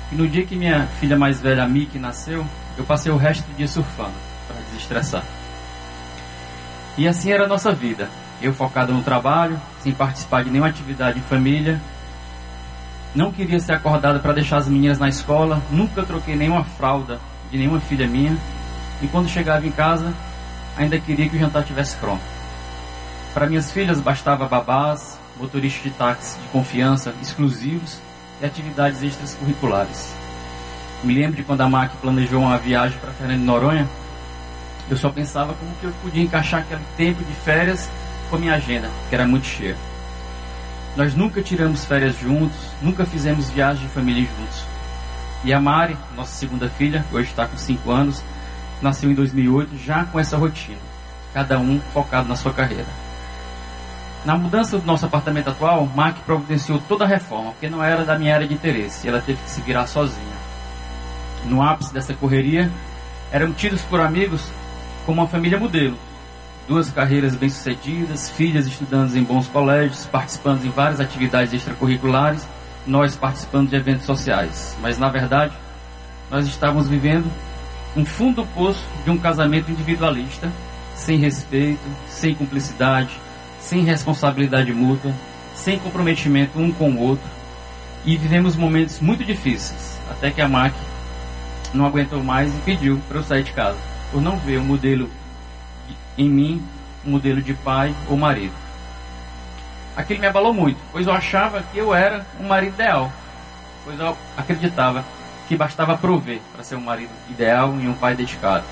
que no dia que minha filha mais velha, a Miki, nasceu, eu passei o resto do dia surfando para desestressar. E assim era a nossa vida. Eu focado no trabalho, sem participar de nenhuma atividade em família. Não queria ser acordada para deixar as meninas na escola. Nunca troquei nenhuma fralda de nenhuma filha minha. E quando chegava em casa, ainda queria que o jantar estivesse pronto. Para minhas filhas bastava babás, motoristas de táxi de confiança exclusivos e atividades extracurriculares. Me lembro de quando a MAC planejou uma viagem para Fernando Noronha, eu só pensava como que eu podia encaixar aquele tempo de férias com a minha agenda, que era muito cheia. Nós nunca tiramos férias juntos, nunca fizemos viagem de família juntos. E a Mari, nossa segunda filha, hoje está com 5 anos, nasceu em 2008 já com essa rotina, cada um focado na sua carreira. Na mudança do nosso apartamento atual, Mark providenciou toda a reforma, porque não era da minha área de interesse, e ela teve que se virar sozinha. No ápice dessa correria, eram tidos por amigos como uma família modelo. Duas carreiras bem-sucedidas, filhas estudando em bons colégios, participando em várias atividades extracurriculares, nós participando de eventos sociais. Mas, na verdade, nós estávamos vivendo um fundo poço de um casamento individualista, sem respeito, sem cumplicidade, sem responsabilidade mútua, sem comprometimento um com o outro, e vivemos momentos muito difíceis, até que a Mac não aguentou mais e pediu para eu sair de casa, por não ver um modelo em mim, um modelo de pai ou marido. Aquilo me abalou muito, pois eu achava que eu era um marido ideal, pois eu acreditava que bastava prover para ser um marido ideal e um pai dedicado.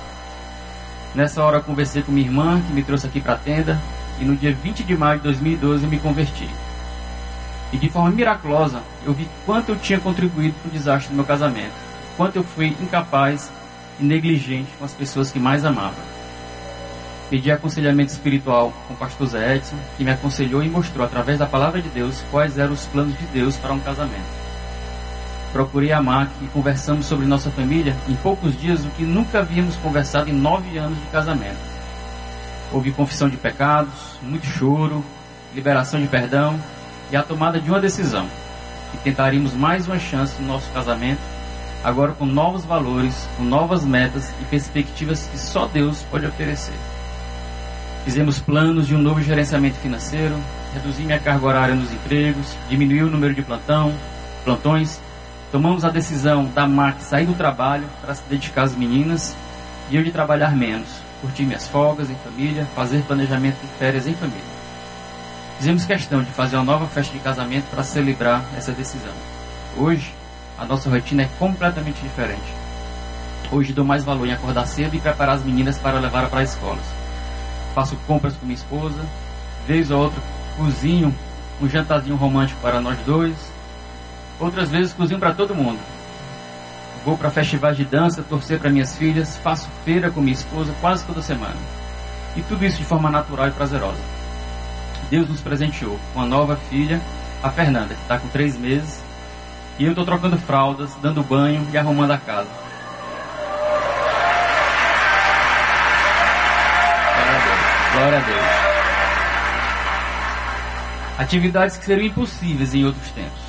Nessa hora eu conversei com minha irmã, que me trouxe aqui para a tenda, e no dia 20 de maio de 2012 eu me converti. E de forma miraculosa, eu vi quanto eu tinha contribuído para o desastre do meu casamento, quanto eu fui incapaz e negligente com as pessoas que mais amava. Pedi aconselhamento espiritual com o pastor Zé Edson, que me aconselhou e mostrou, através da palavra de Deus, quais eram os planos de Deus para um casamento. Procurei a Mac e conversamos sobre nossa família em poucos dias, o que nunca havíamos conversado em nove anos de casamento. Houve confissão de pecados, muito choro, liberação de perdão e a tomada de uma decisão, que tentaríamos mais uma chance no nosso casamento, agora com novos valores, com novas metas e perspectivas que só Deus pode oferecer. Fizemos planos de um novo gerenciamento financeiro, reduzi minha carga horária nos empregos, diminuí o número de plantão, plantões, tomamos a decisão da MAC sair do trabalho para se dedicar às meninas e eu de trabalhar menos, curtir minhas folgas em família, fazer planejamento de férias em família. Fizemos questão de fazer uma nova festa de casamento para celebrar essa decisão. Hoje, a nossa rotina é completamente diferente. Hoje dou mais valor em acordar cedo e preparar as meninas para levar para as escolas faço compras com minha esposa, vez ou outra cozinho um jantarzinho romântico para nós dois, outras vezes cozinho para todo mundo. Vou para festivais de dança, torcer para minhas filhas, faço feira com minha esposa quase toda semana. E tudo isso de forma natural e prazerosa. Deus nos presenteou com a nova filha, a Fernanda, que está com três meses, e eu estou trocando fraldas, dando banho e arrumando a casa. Glória a Deus. Atividades que seriam impossíveis em outros tempos.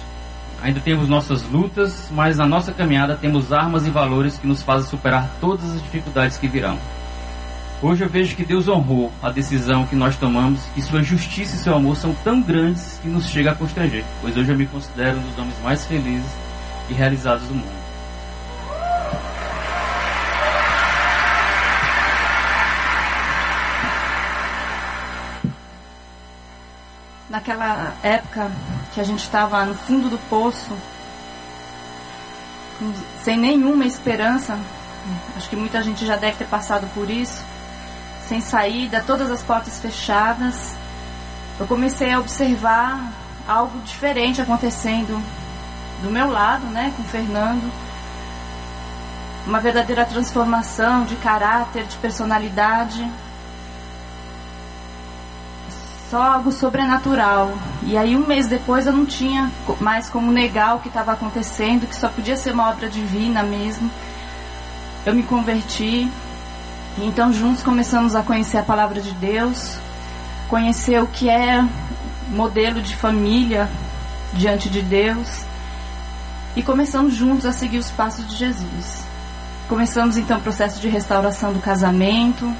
Ainda temos nossas lutas, mas na nossa caminhada temos armas e valores que nos fazem superar todas as dificuldades que virão. Hoje eu vejo que Deus honrou a decisão que nós tomamos, que sua justiça e seu amor são tão grandes que nos chega a constranger, pois hoje eu me considero um dos homens mais felizes e realizados do mundo. Naquela época que a gente estava no fundo do poço, sem nenhuma esperança, acho que muita gente já deve ter passado por isso, sem saída, todas as portas fechadas, eu comecei a observar algo diferente acontecendo do meu lado, né, com o Fernando. Uma verdadeira transformação de caráter, de personalidade só algo sobrenatural. E aí um mês depois eu não tinha mais como negar o que estava acontecendo, que só podia ser uma obra divina mesmo. Eu me converti. Então juntos começamos a conhecer a palavra de Deus, conhecer o que é modelo de família diante de Deus. E começamos juntos a seguir os passos de Jesus. Começamos então o processo de restauração do casamento,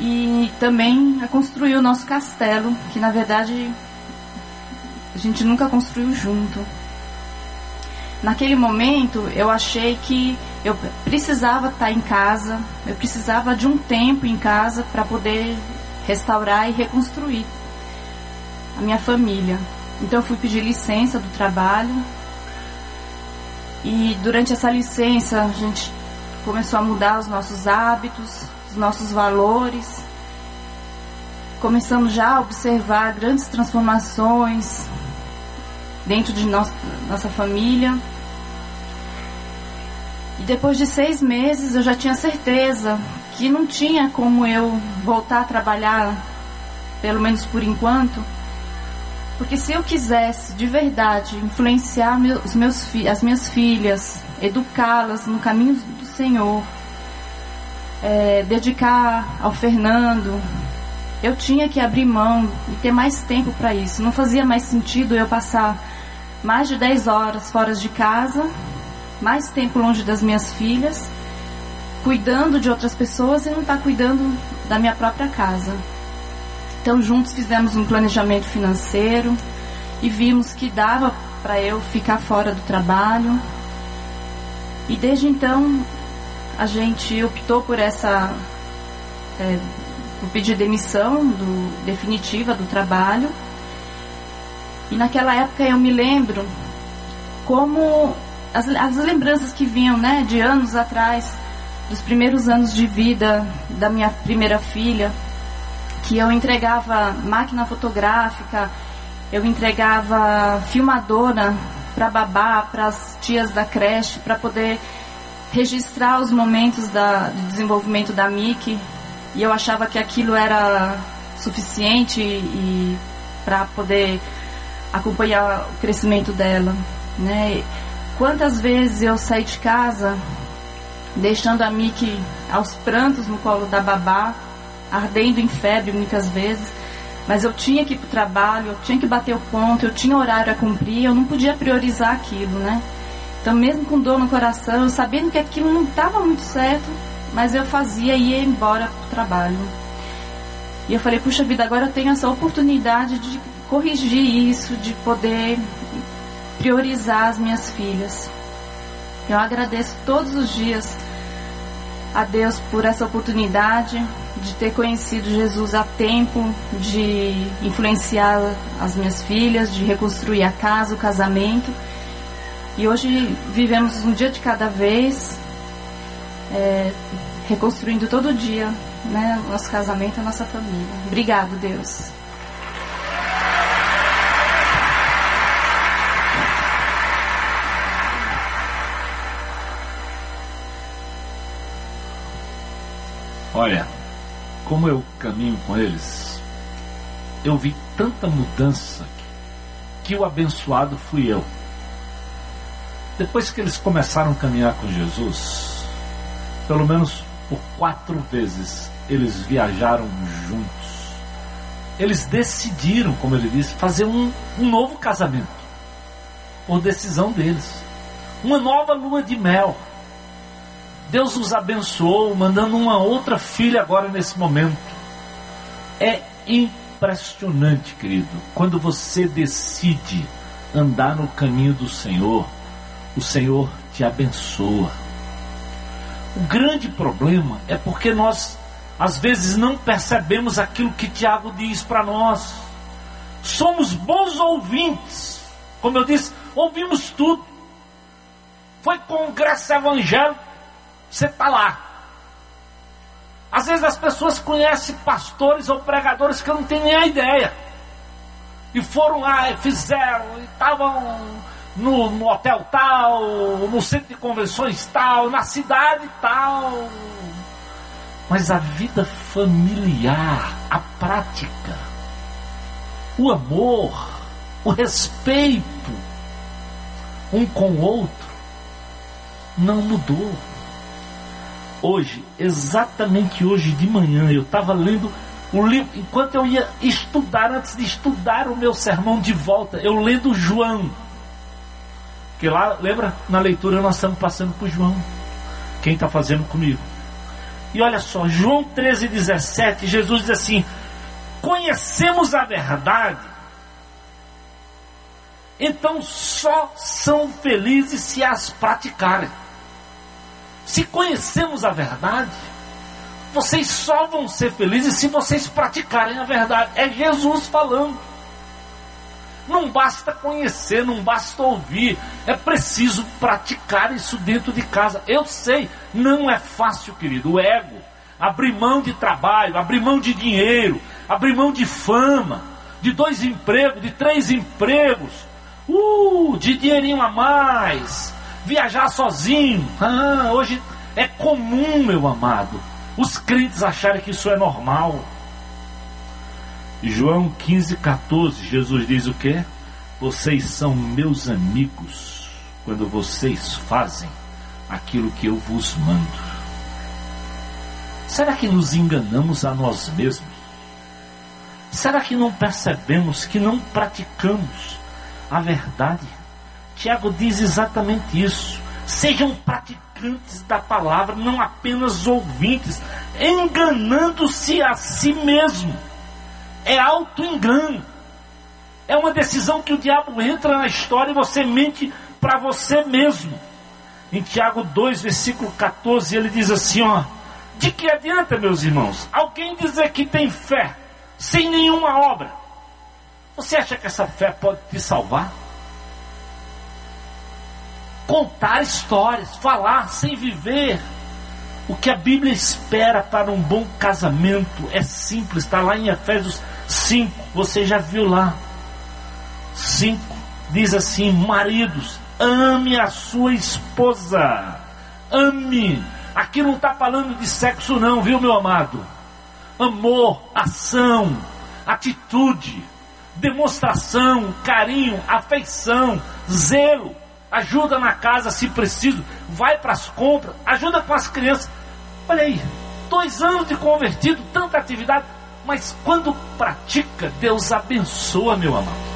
e também a construir o nosso castelo, que na verdade a gente nunca construiu junto. Naquele momento eu achei que eu precisava estar em casa, eu precisava de um tempo em casa para poder restaurar e reconstruir a minha família. Então eu fui pedir licença do trabalho e durante essa licença a gente começou a mudar os nossos hábitos, os nossos valores. Começamos já a observar grandes transformações dentro de nossa, nossa família. E depois de seis meses eu já tinha certeza que não tinha como eu voltar a trabalhar, pelo menos por enquanto, porque se eu quisesse de verdade influenciar os meus, as minhas filhas, educá-las no caminho do Senhor, é, dedicar ao Fernando, eu tinha que abrir mão e ter mais tempo para isso. Não fazia mais sentido eu passar mais de 10 horas fora de casa, mais tempo longe das minhas filhas, cuidando de outras pessoas e não estar tá cuidando da minha própria casa. Então, juntos fizemos um planejamento financeiro e vimos que dava para eu ficar fora do trabalho. E desde então, a gente optou por essa. É, por pedir demissão do, definitiva do trabalho. E naquela época eu me lembro como as, as lembranças que vinham né, de anos atrás, dos primeiros anos de vida da minha primeira filha, que eu entregava máquina fotográfica, eu entregava filmadora para babá, para as tias da creche, para poder registrar os momentos da, de desenvolvimento da Miki e eu achava que aquilo era suficiente e para poder acompanhar o crescimento dela, né? Quantas vezes eu saí de casa deixando a Miki aos prantos no colo da babá, ardendo em febre muitas vezes, mas eu tinha que ir para o trabalho, eu tinha que bater o ponto, eu tinha horário a cumprir, eu não podia priorizar aquilo, né? Então, mesmo com dor no coração, sabendo que aquilo não estava muito certo, mas eu fazia e ia embora para o trabalho. E eu falei, puxa vida, agora eu tenho essa oportunidade de corrigir isso, de poder priorizar as minhas filhas. Eu agradeço todos os dias a Deus por essa oportunidade de ter conhecido Jesus a tempo, de influenciar as minhas filhas, de reconstruir a casa, o casamento. E hoje vivemos um dia de cada vez, é, reconstruindo todo dia né, nosso casamento, a nossa família. Obrigado, Deus. Olha, como eu caminho com eles, eu vi tanta mudança que o abençoado fui eu. Depois que eles começaram a caminhar com Jesus, pelo menos por quatro vezes eles viajaram juntos. Eles decidiram, como ele disse, fazer um, um novo casamento. Por decisão deles. Uma nova lua de mel. Deus os abençoou, mandando uma outra filha agora nesse momento. É impressionante, querido, quando você decide andar no caminho do Senhor, o Senhor te abençoa. O grande problema é porque nós, às vezes, não percebemos aquilo que Tiago diz para nós. Somos bons ouvintes. Como eu disse, ouvimos tudo. Foi congresso evangélico, você está lá. Às vezes as pessoas conhecem pastores ou pregadores que eu não tenho nem a ideia. E foram lá e fizeram, e estavam no, no, hotel tal, no centro de convenções tal, na cidade tal. Mas a vida familiar, a prática, o amor, o respeito um com o outro, não mudou. Hoje, exatamente hoje de manhã, eu estava lendo o livro, enquanto eu ia estudar, antes de estudar o meu sermão de volta, eu lendo João porque lá, lembra, na leitura nós estamos passando por João. Quem está fazendo comigo? E olha só, João 13, 17, Jesus diz assim: Conhecemos a verdade, então só são felizes se as praticarem. Se conhecemos a verdade, vocês só vão ser felizes se vocês praticarem a verdade. É Jesus falando. Não basta conhecer, não basta ouvir, é preciso praticar isso dentro de casa. Eu sei, não é fácil, querido. O ego, abrir mão de trabalho, abrir mão de dinheiro, abrir mão de fama, de dois empregos, de três empregos, uh, de dinheirinho a mais, viajar sozinho. Ah, hoje é comum, meu amado, os crentes acharem que isso é normal. João 15, 14, Jesus diz o que? Vocês são meus amigos quando vocês fazem aquilo que eu vos mando. Será que nos enganamos a nós mesmos? Será que não percebemos que não praticamos a verdade? Tiago diz exatamente isso. Sejam praticantes da palavra, não apenas ouvintes, enganando-se a si mesmo é auto-engano. É uma decisão que o diabo entra na história e você mente para você mesmo. Em Tiago 2, versículo 14, ele diz assim: ó, de que adianta, meus irmãos, alguém dizer que tem fé sem nenhuma obra? Você acha que essa fé pode te salvar? Contar histórias, falar sem viver, o que a Bíblia espera para um bom casamento é simples, está lá em Efésios 5, você já viu lá. 5 diz assim: Maridos, ame a sua esposa, ame. Aqui não está falando de sexo, não, viu, meu amado? amor, ação, atitude, demonstração, carinho, afeição, zelo, ajuda na casa se preciso, vai para as compras, ajuda com as crianças. Olha aí, dois anos de convertido, tanta atividade, mas quando pratica, Deus abençoa, meu amado.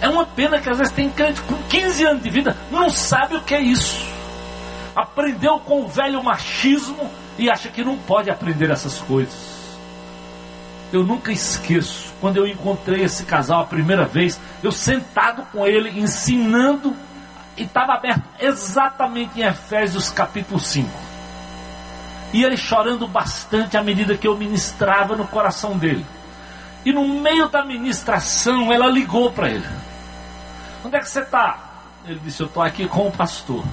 É uma pena que às vezes tem crente com 15 anos de vida, não sabe o que é isso. Aprendeu com o velho machismo e acha que não pode aprender essas coisas. Eu nunca esqueço quando eu encontrei esse casal a primeira vez, eu sentado com ele, ensinando, e estava aberto exatamente em Efésios capítulo 5. E ele chorando bastante à medida que eu ministrava no coração dele. E no meio da ministração, ela ligou para ele. Onde é que você está? Ele disse: Eu estou aqui com o pastor.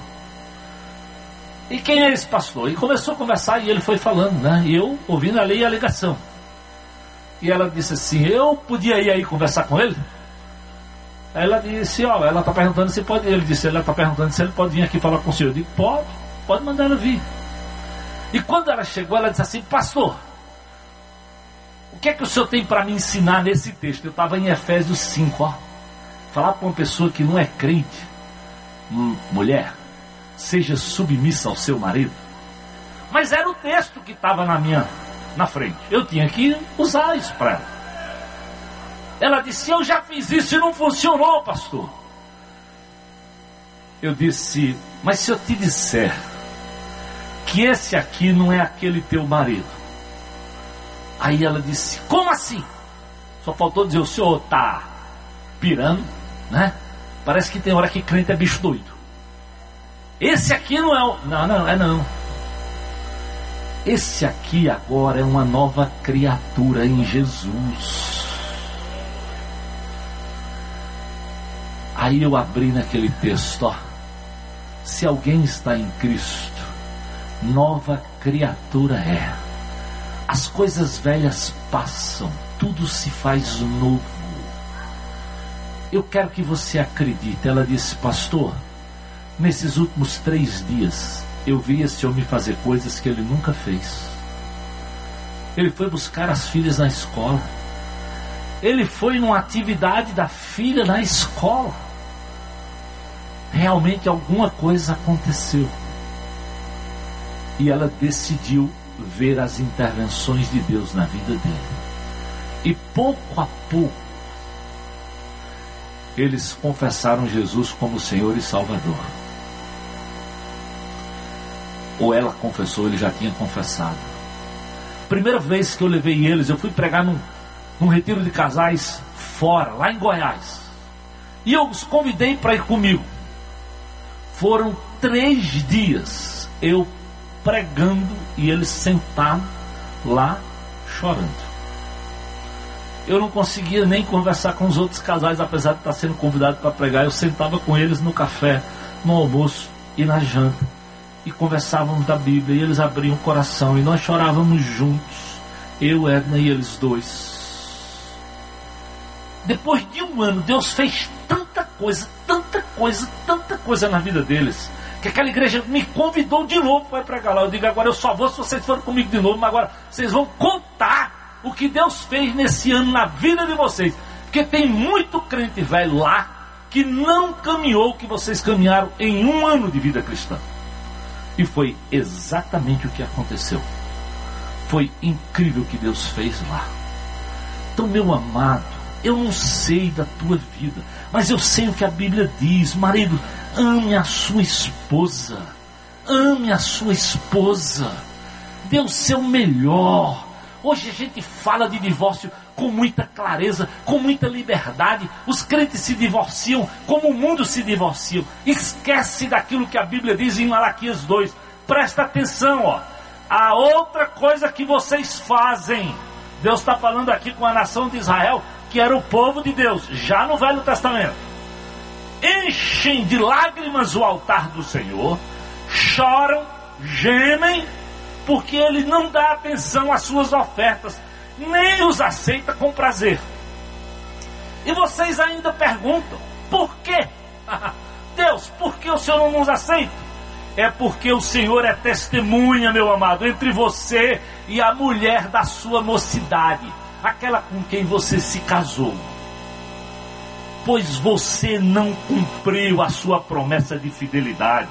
E quem é esse pastor? E começou a conversar e ele foi falando, né? E eu ouvindo ali a ligação. E ela disse assim: Eu podia ir aí conversar com ele? Ela disse: Ó, ela está perguntando se pode. Ele disse: Ela está perguntando se ele pode vir aqui falar com o senhor. Eu disse: Pode, pode mandar ela vir. E quando ela chegou, ela disse assim: Pastor, o que é que o senhor tem para me ensinar nesse texto? Eu estava em Efésios 5, ó. Falar para uma pessoa que não é crente, hum, mulher, seja submissa ao seu marido. Mas era o texto que estava na minha na frente. Eu tinha que usar isso para ela. Ela disse: Eu já fiz isso e não funcionou, pastor. Eu disse: Mas se eu te disser que esse aqui não é aquele teu marido. Aí ela disse: Como assim? Só faltou dizer: O senhor está pirando né? Parece que tem hora que crente é bicho doido. Esse aqui não é o. Não, não, é não. Esse aqui agora é uma nova criatura em Jesus. Aí eu abri naquele texto, ó. Se alguém está em Cristo, nova criatura é. As coisas velhas passam, tudo se faz novo. Eu quero que você acredite. Ela disse, pastor, nesses últimos três dias eu vi esse homem fazer coisas que ele nunca fez. Ele foi buscar as filhas na escola. Ele foi numa atividade da filha na escola. Realmente alguma coisa aconteceu. E ela decidiu ver as intervenções de Deus na vida dele. E pouco a pouco eles confessaram Jesus como Senhor e Salvador. Ou ela confessou, ele já tinha confessado. Primeira vez que eu levei eles, eu fui pregar num, num retiro de casais fora, lá em Goiás. E eu os convidei para ir comigo. Foram três dias eu pregando e eles sentados lá chorando eu não conseguia nem conversar com os outros casais, apesar de estar sendo convidado para pregar. Eu sentava com eles no café, no almoço e na janta. E conversávamos da Bíblia, e eles abriam o coração, e nós chorávamos juntos, eu, Edna e eles dois. Depois de um ano, Deus fez tanta coisa, tanta coisa, tanta coisa na vida deles, que aquela igreja me convidou de novo para pregar lá. Eu digo, agora eu só vou se vocês forem comigo de novo, mas agora vocês vão contar o que Deus fez nesse ano na vida de vocês. Porque tem muito crente velho lá que não caminhou o que vocês caminharam em um ano de vida cristã. E foi exatamente o que aconteceu. Foi incrível o que Deus fez lá. Então, meu amado, eu não sei da tua vida, mas eu sei o que a Bíblia diz. Marido, ame a sua esposa. Ame a sua esposa. Dê o seu melhor. Hoje a gente fala de divórcio com muita clareza, com muita liberdade. Os crentes se divorciam como o mundo se divorcia. Esquece daquilo que a Bíblia diz em Malaquias 2. Presta atenção, ó. A outra coisa que vocês fazem. Deus está falando aqui com a nação de Israel, que era o povo de Deus, já no Velho Testamento. Enchem de lágrimas o altar do Senhor, choram, gemem porque ele não dá atenção às suas ofertas, nem os aceita com prazer. E vocês ainda perguntam: por quê? [laughs] Deus, por que o Senhor não nos aceita? É porque o Senhor é testemunha, meu amado, entre você e a mulher da sua mocidade, aquela com quem você se casou. Pois você não cumpriu a sua promessa de fidelidade,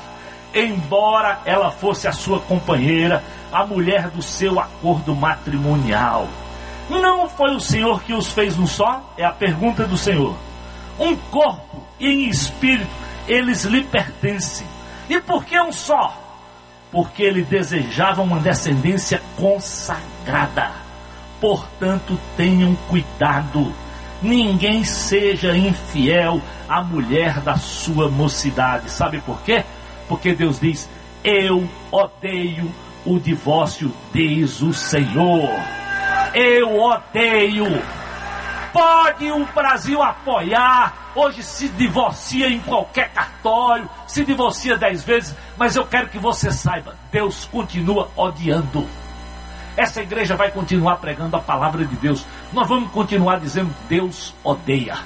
embora ela fosse a sua companheira, a mulher do seu acordo matrimonial. Não foi o Senhor que os fez um só? É a pergunta do Senhor. Um corpo e em espírito, eles lhe pertencem. E por que um só? Porque ele desejava uma descendência consagrada. Portanto, tenham cuidado. Ninguém seja infiel à mulher da sua mocidade. Sabe por quê? Porque Deus diz: Eu odeio o divórcio, diz o Senhor. Eu odeio. Pode o Brasil apoiar. Hoje se divorcia em qualquer cartório, se divorcia dez vezes, mas eu quero que você saiba: Deus continua odiando. Essa igreja vai continuar pregando a palavra de Deus. Nós vamos continuar dizendo: Deus odeia.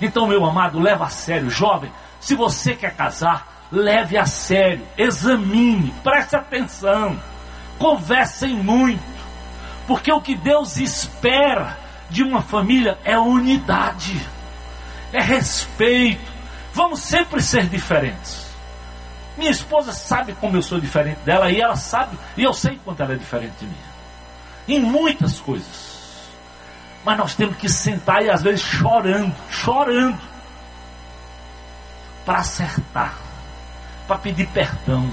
Então, meu amado, leva a sério, jovem. Se você quer casar, leve a sério, examine, preste atenção, conversem muito, porque o que Deus espera de uma família é unidade, é respeito. Vamos sempre ser diferentes. Minha esposa sabe como eu sou diferente dela e ela sabe, e eu sei quanto ela é diferente de mim. Em muitas coisas. Mas nós temos que sentar e às vezes chorando, chorando, para acertar, para pedir perdão,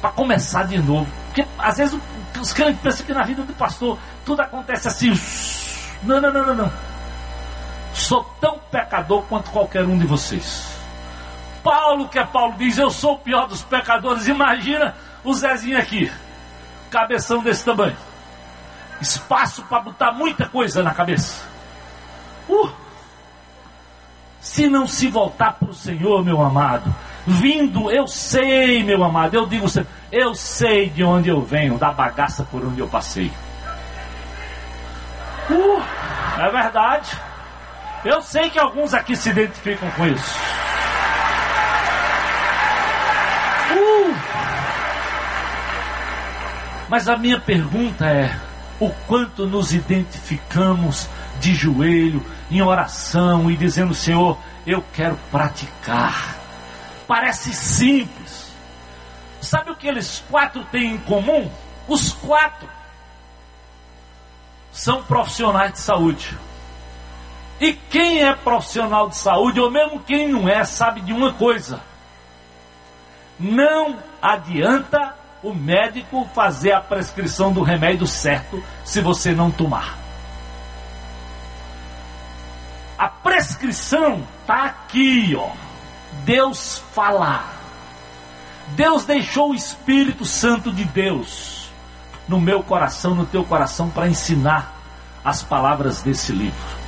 para começar de novo. Porque às vezes os crentes pensam que na vida do pastor tudo acontece assim. Não, não, não, não, não. Sou tão pecador quanto qualquer um de vocês. Paulo, que é Paulo, diz: Eu sou o pior dos pecadores. Imagina o Zezinho aqui, cabeção desse tamanho. Espaço para botar muita coisa na cabeça. Uh! Se não se voltar para o Senhor, meu amado, vindo, eu sei, meu amado, eu digo sempre, eu sei de onde eu venho, da bagaça por onde eu passei. Uh, é verdade. Eu sei que alguns aqui se identificam com isso. Mas a minha pergunta é: o quanto nos identificamos de joelho, em oração e dizendo, Senhor, eu quero praticar. Parece simples. Sabe o que eles quatro têm em comum? Os quatro são profissionais de saúde. E quem é profissional de saúde, ou mesmo quem não é, sabe de uma coisa: não adianta o médico fazer a prescrição do remédio certo se você não tomar. A prescrição está aqui, ó. Deus falar. Deus deixou o Espírito Santo de Deus no meu coração, no teu coração, para ensinar as palavras desse livro.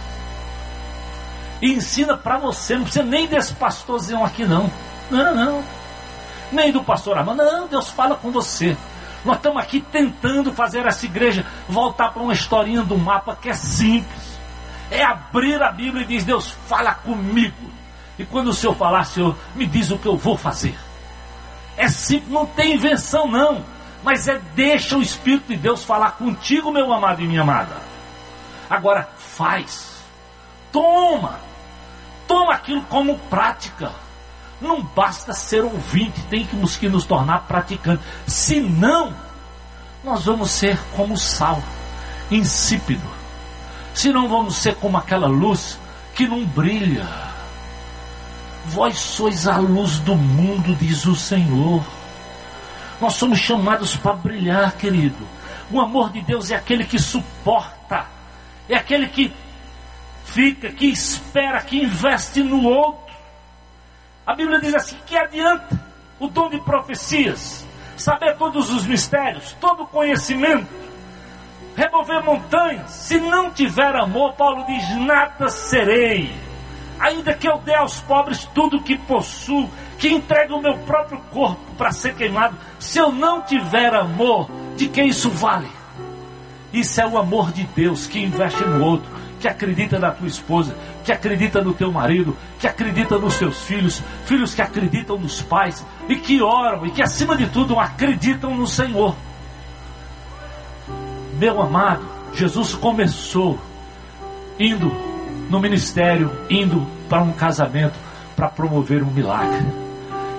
E ensina para você, não precisa nem desse pastorzão aqui, não. Não, não. Nem do pastor Armando, não. Deus fala com você. Nós estamos aqui tentando fazer essa igreja voltar para uma historinha do mapa que é simples é abrir a Bíblia e diz: Deus, fala comigo. E quando o Senhor falar, Senhor, me diz o que eu vou fazer. É simples, não tem invenção, não. Mas é deixa o Espírito de Deus falar contigo, meu amado e minha amada. Agora, faz. Toma. Toma aquilo como prática. Não basta ser ouvinte, tem que nos, que nos tornar praticantes. Senão, nós vamos ser como sal, insípido Senão vamos ser como aquela luz que não brilha. Vós sois a luz do mundo, diz o Senhor. Nós somos chamados para brilhar, querido. O amor de Deus é aquele que suporta, é aquele que fica, que espera, que investe no outro. A Bíblia diz assim: que adianta o dom de profecias, saber todos os mistérios, todo conhecimento, remover montanhas. Se não tiver amor, Paulo diz: nada serei. Ainda que eu dê aos pobres tudo que possuo, que entregue o meu próprio corpo para ser queimado, se eu não tiver amor, de que isso vale? Isso é o amor de Deus que investe no outro, que acredita na tua esposa, que acredita no teu marido, que acredita nos seus filhos, filhos que acreditam nos pais e que oram e que acima de tudo acreditam no Senhor. Meu amado, Jesus começou indo no ministério, indo para um casamento para promover um milagre.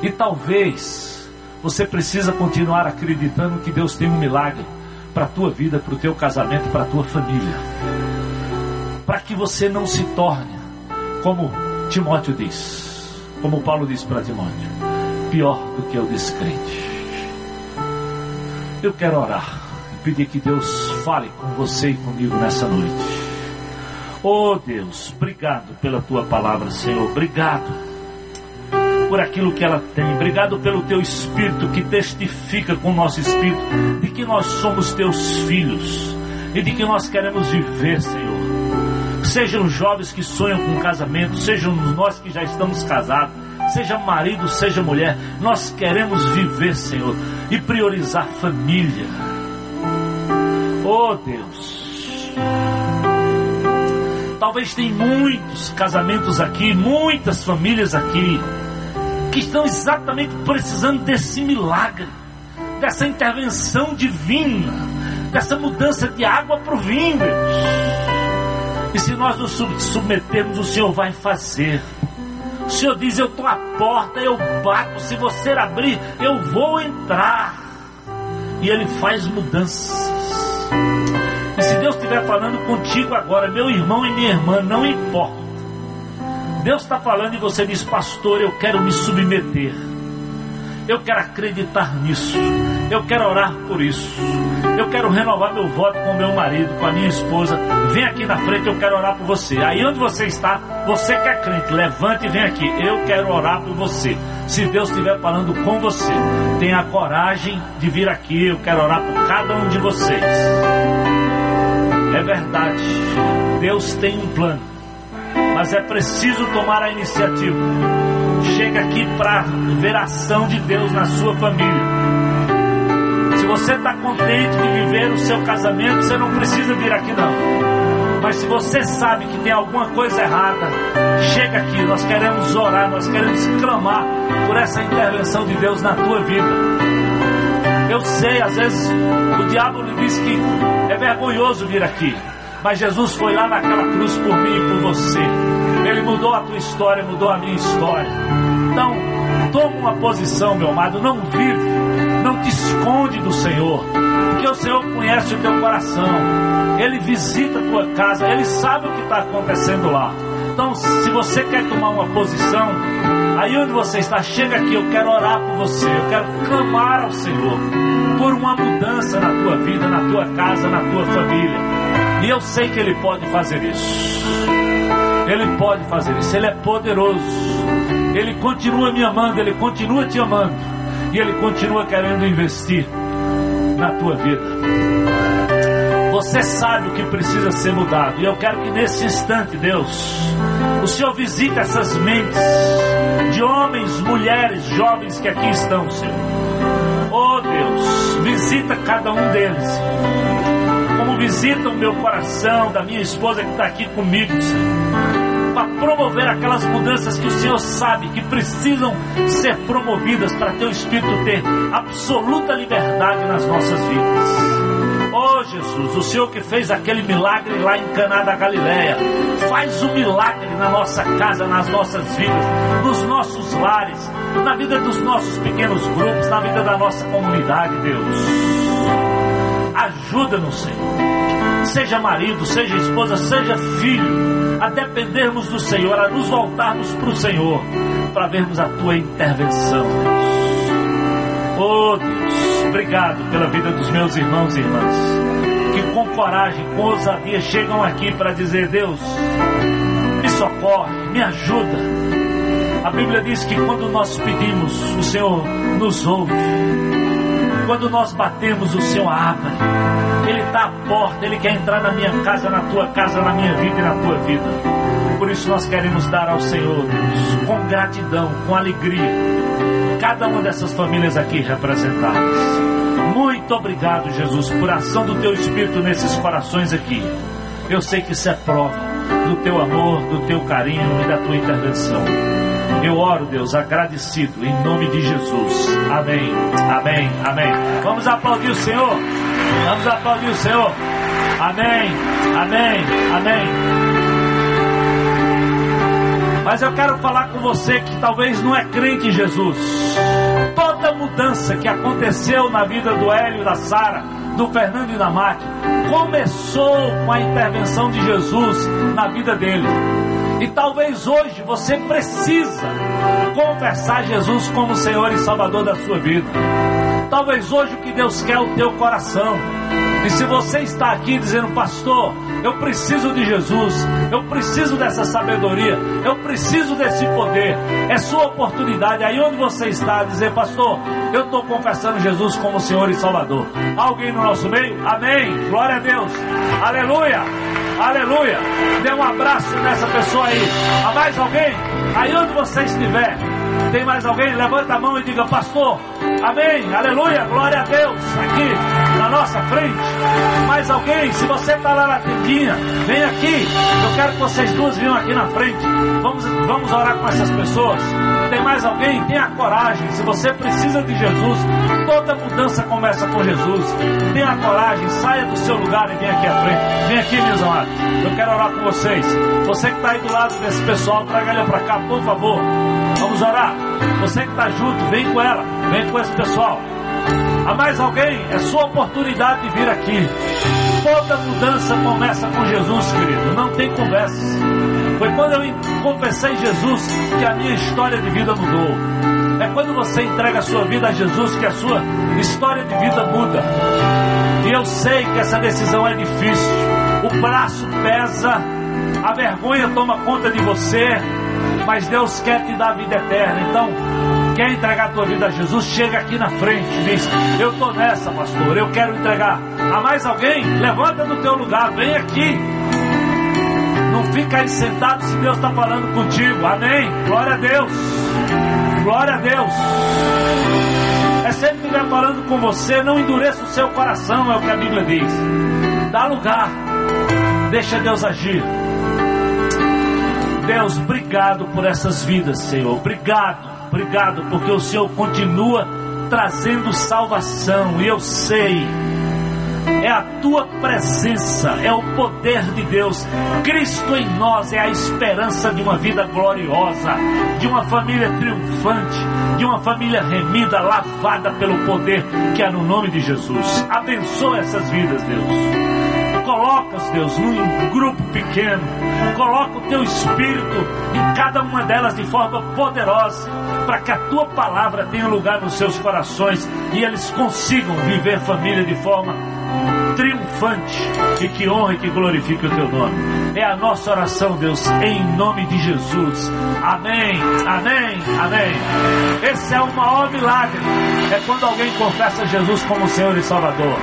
E talvez você precisa continuar acreditando que Deus tem um milagre para a tua vida, para o teu casamento, para a tua família. Para que você não se torne, como Timóteo diz, como Paulo diz para Timóteo, pior do que o descrente. Eu quero orar e pedir que Deus fale com você e comigo nessa noite. Oh Deus, obrigado pela tua palavra, Senhor. Obrigado por aquilo que ela tem. Obrigado pelo teu espírito que testifica com o nosso espírito de que nós somos teus filhos e de que nós queremos viver, Senhor. Sejam jovens que sonham com casamento, sejam nós que já estamos casados, seja marido, seja mulher, nós queremos viver, Senhor, e priorizar família. Oh Deus. Talvez tem muitos casamentos aqui, muitas famílias aqui, que estão exatamente precisando desse milagre, dessa intervenção divina, dessa mudança de água para o vinho. E se nós nos submetermos, o Senhor vai fazer. O Senhor diz: Eu estou à porta, eu bato. Se você abrir, eu vou entrar. E Ele faz mudanças. E se Deus estiver falando contigo agora, meu irmão e minha irmã, não importa. Deus está falando e você diz, pastor, eu quero me submeter. Eu quero acreditar nisso. Eu quero orar por isso. Eu quero renovar meu voto com meu marido, com a minha esposa. Vem aqui na frente, eu quero orar por você. Aí onde você está, você que é crente, levante e vem aqui. Eu quero orar por você. Se Deus estiver falando com você, tenha coragem de vir aqui. Eu quero orar por cada um de vocês. É verdade. Deus tem um plano. Mas é preciso tomar a iniciativa. Chega aqui para ver a ação de Deus na sua família. Se você está contente de viver o seu casamento, você não precisa vir aqui não. Mas se você sabe que tem alguma coisa errada, chega aqui. Nós queremos orar, nós queremos clamar por essa intervenção de Deus na tua vida. Eu sei, às vezes o diabo lhe diz que é vergonhoso vir aqui. Mas Jesus foi lá naquela cruz por mim e por você. Ele mudou a tua história, mudou a minha história. Então, toma uma posição, meu amado. Não vive, esconde do Senhor. Porque o Senhor conhece o teu coração. Ele visita a tua casa, ele sabe o que está acontecendo lá. Então, se você quer tomar uma posição, aí onde você está, chega aqui, eu quero orar por você, eu quero clamar ao Senhor por uma mudança na tua vida, na tua casa, na tua família. E eu sei que Ele pode fazer isso. Ele pode fazer isso, Ele é poderoso. Ele continua me amando, Ele continua te amando. E Ele continua querendo investir na tua vida. Você sabe o que precisa ser mudado. E eu quero que nesse instante, Deus, o Senhor visite essas mentes de homens, mulheres, jovens que aqui estão, Senhor. Oh Deus, visita cada um deles. Como visita o meu coração, da minha esposa que está aqui comigo, Senhor. Promover aquelas mudanças que o Senhor sabe que precisam ser promovidas para teu Espírito ter absoluta liberdade nas nossas vidas. Oh Jesus, o Senhor que fez aquele milagre lá em Caná da Galileia, faz um milagre na nossa casa, nas nossas vidas, nos nossos lares, na vida dos nossos pequenos grupos, na vida da nossa comunidade, Deus. Ajuda-nos, Senhor. Seja marido, seja esposa, seja filho, a dependermos do Senhor, a nos voltarmos para o Senhor, para vermos a tua intervenção, Deus. Oh Deus, obrigado pela vida dos meus irmãos e irmãs, que com coragem, com ousadia chegam aqui para dizer: Deus, me socorre, me ajuda. A Bíblia diz que quando nós pedimos, o Senhor nos ouve. Quando nós batemos, o Senhor abre. Ele está à porta, Ele quer entrar na minha casa, na tua casa, na minha vida e na tua vida. Por isso nós queremos dar ao Senhor, com gratidão, com alegria, cada uma dessas famílias aqui representadas. Muito obrigado, Jesus, por ação do teu Espírito nesses corações aqui. Eu sei que isso é prova do teu amor, do teu carinho e da tua intervenção. Eu oro, Deus, agradecido, em nome de Jesus. Amém, amém, amém. Vamos aplaudir o Senhor. Vamos aplaudir o Senhor. Amém, amém, amém. Mas eu quero falar com você que talvez não é crente em Jesus. Toda mudança que aconteceu na vida do Hélio da Sara, do Fernando e da Mate, começou com a intervenção de Jesus na vida dele. E talvez hoje você precisa confessar Jesus como Senhor e Salvador da sua vida. Talvez hoje o que Deus quer é o teu coração. E se você está aqui dizendo, pastor, eu preciso de Jesus, eu preciso dessa sabedoria, eu preciso desse poder, é sua oportunidade aí onde você está, dizer, pastor, eu estou confessando Jesus como Senhor e Salvador. Alguém no nosso meio? Amém. Glória a Deus. Aleluia. Aleluia. Dê um abraço nessa pessoa aí. Há mais alguém? Aí onde você estiver. Tem mais alguém? Levanta a mão e diga, pastor, amém, aleluia, glória a Deus, aqui na nossa frente. Mais alguém? Se você está lá na tendinha, vem aqui. Eu quero que vocês duas venham aqui na frente. Vamos, vamos orar com essas pessoas. Tem mais alguém? Tenha coragem. Se você precisa de Jesus, toda mudança começa com Jesus. Tenha coragem, saia do seu lugar e venha aqui à frente. Vem aqui, meus amados. Eu quero orar com vocês. Você que está aí do lado desse pessoal, traga ele para cá, por favor. Vamos orar. Você que está junto, vem com ela, vem com esse pessoal. Há mais alguém? É sua oportunidade de vir aqui. Toda mudança começa com Jesus, querido. Não tem conversa. Foi quando eu confessei Jesus que a minha história de vida mudou. É quando você entrega a sua vida a Jesus que a sua história de vida muda. E eu sei que essa decisão é difícil. O braço pesa, a vergonha toma conta de você, mas Deus quer te dar vida eterna. Então, quer entregar a tua vida a Jesus? Chega aqui na frente diz: Eu estou nessa, pastor, eu quero entregar. Há mais alguém? Levanta do teu lugar, vem aqui. Não fica aí sentado se Deus está falando contigo. Amém. Glória a Deus. Glória a Deus. É sempre que estiver falando com você, não endureça o seu coração, é o que a Bíblia diz. Dá lugar. Deixa Deus agir. Deus, obrigado por essas vidas, Senhor. Obrigado, obrigado, porque o Senhor continua trazendo salvação. E eu sei, é a tua presença, é o poder de Deus. Cristo em nós é a esperança de uma vida gloriosa, de uma família triunfante, de uma família remida, lavada pelo poder que há no nome de Jesus. Abençoa essas vidas, Deus coloca-os, Deus, num grupo pequeno. Coloca o teu espírito em cada uma delas de forma poderosa, para que a tua palavra tenha lugar nos seus corações e eles consigam viver família de forma triunfante e que honre e que glorifique o teu nome. É a nossa oração, Deus, em nome de Jesus. Amém, amém, amém. Esse é o maior milagre. É quando alguém confessa Jesus como Senhor e Salvador.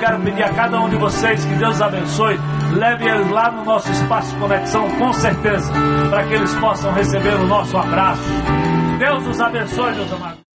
Quero pedir a cada um de vocês que Deus abençoe. Leve eles lá no nosso espaço de conexão, com certeza, para que eles possam receber o nosso abraço. Deus os abençoe, meus amados.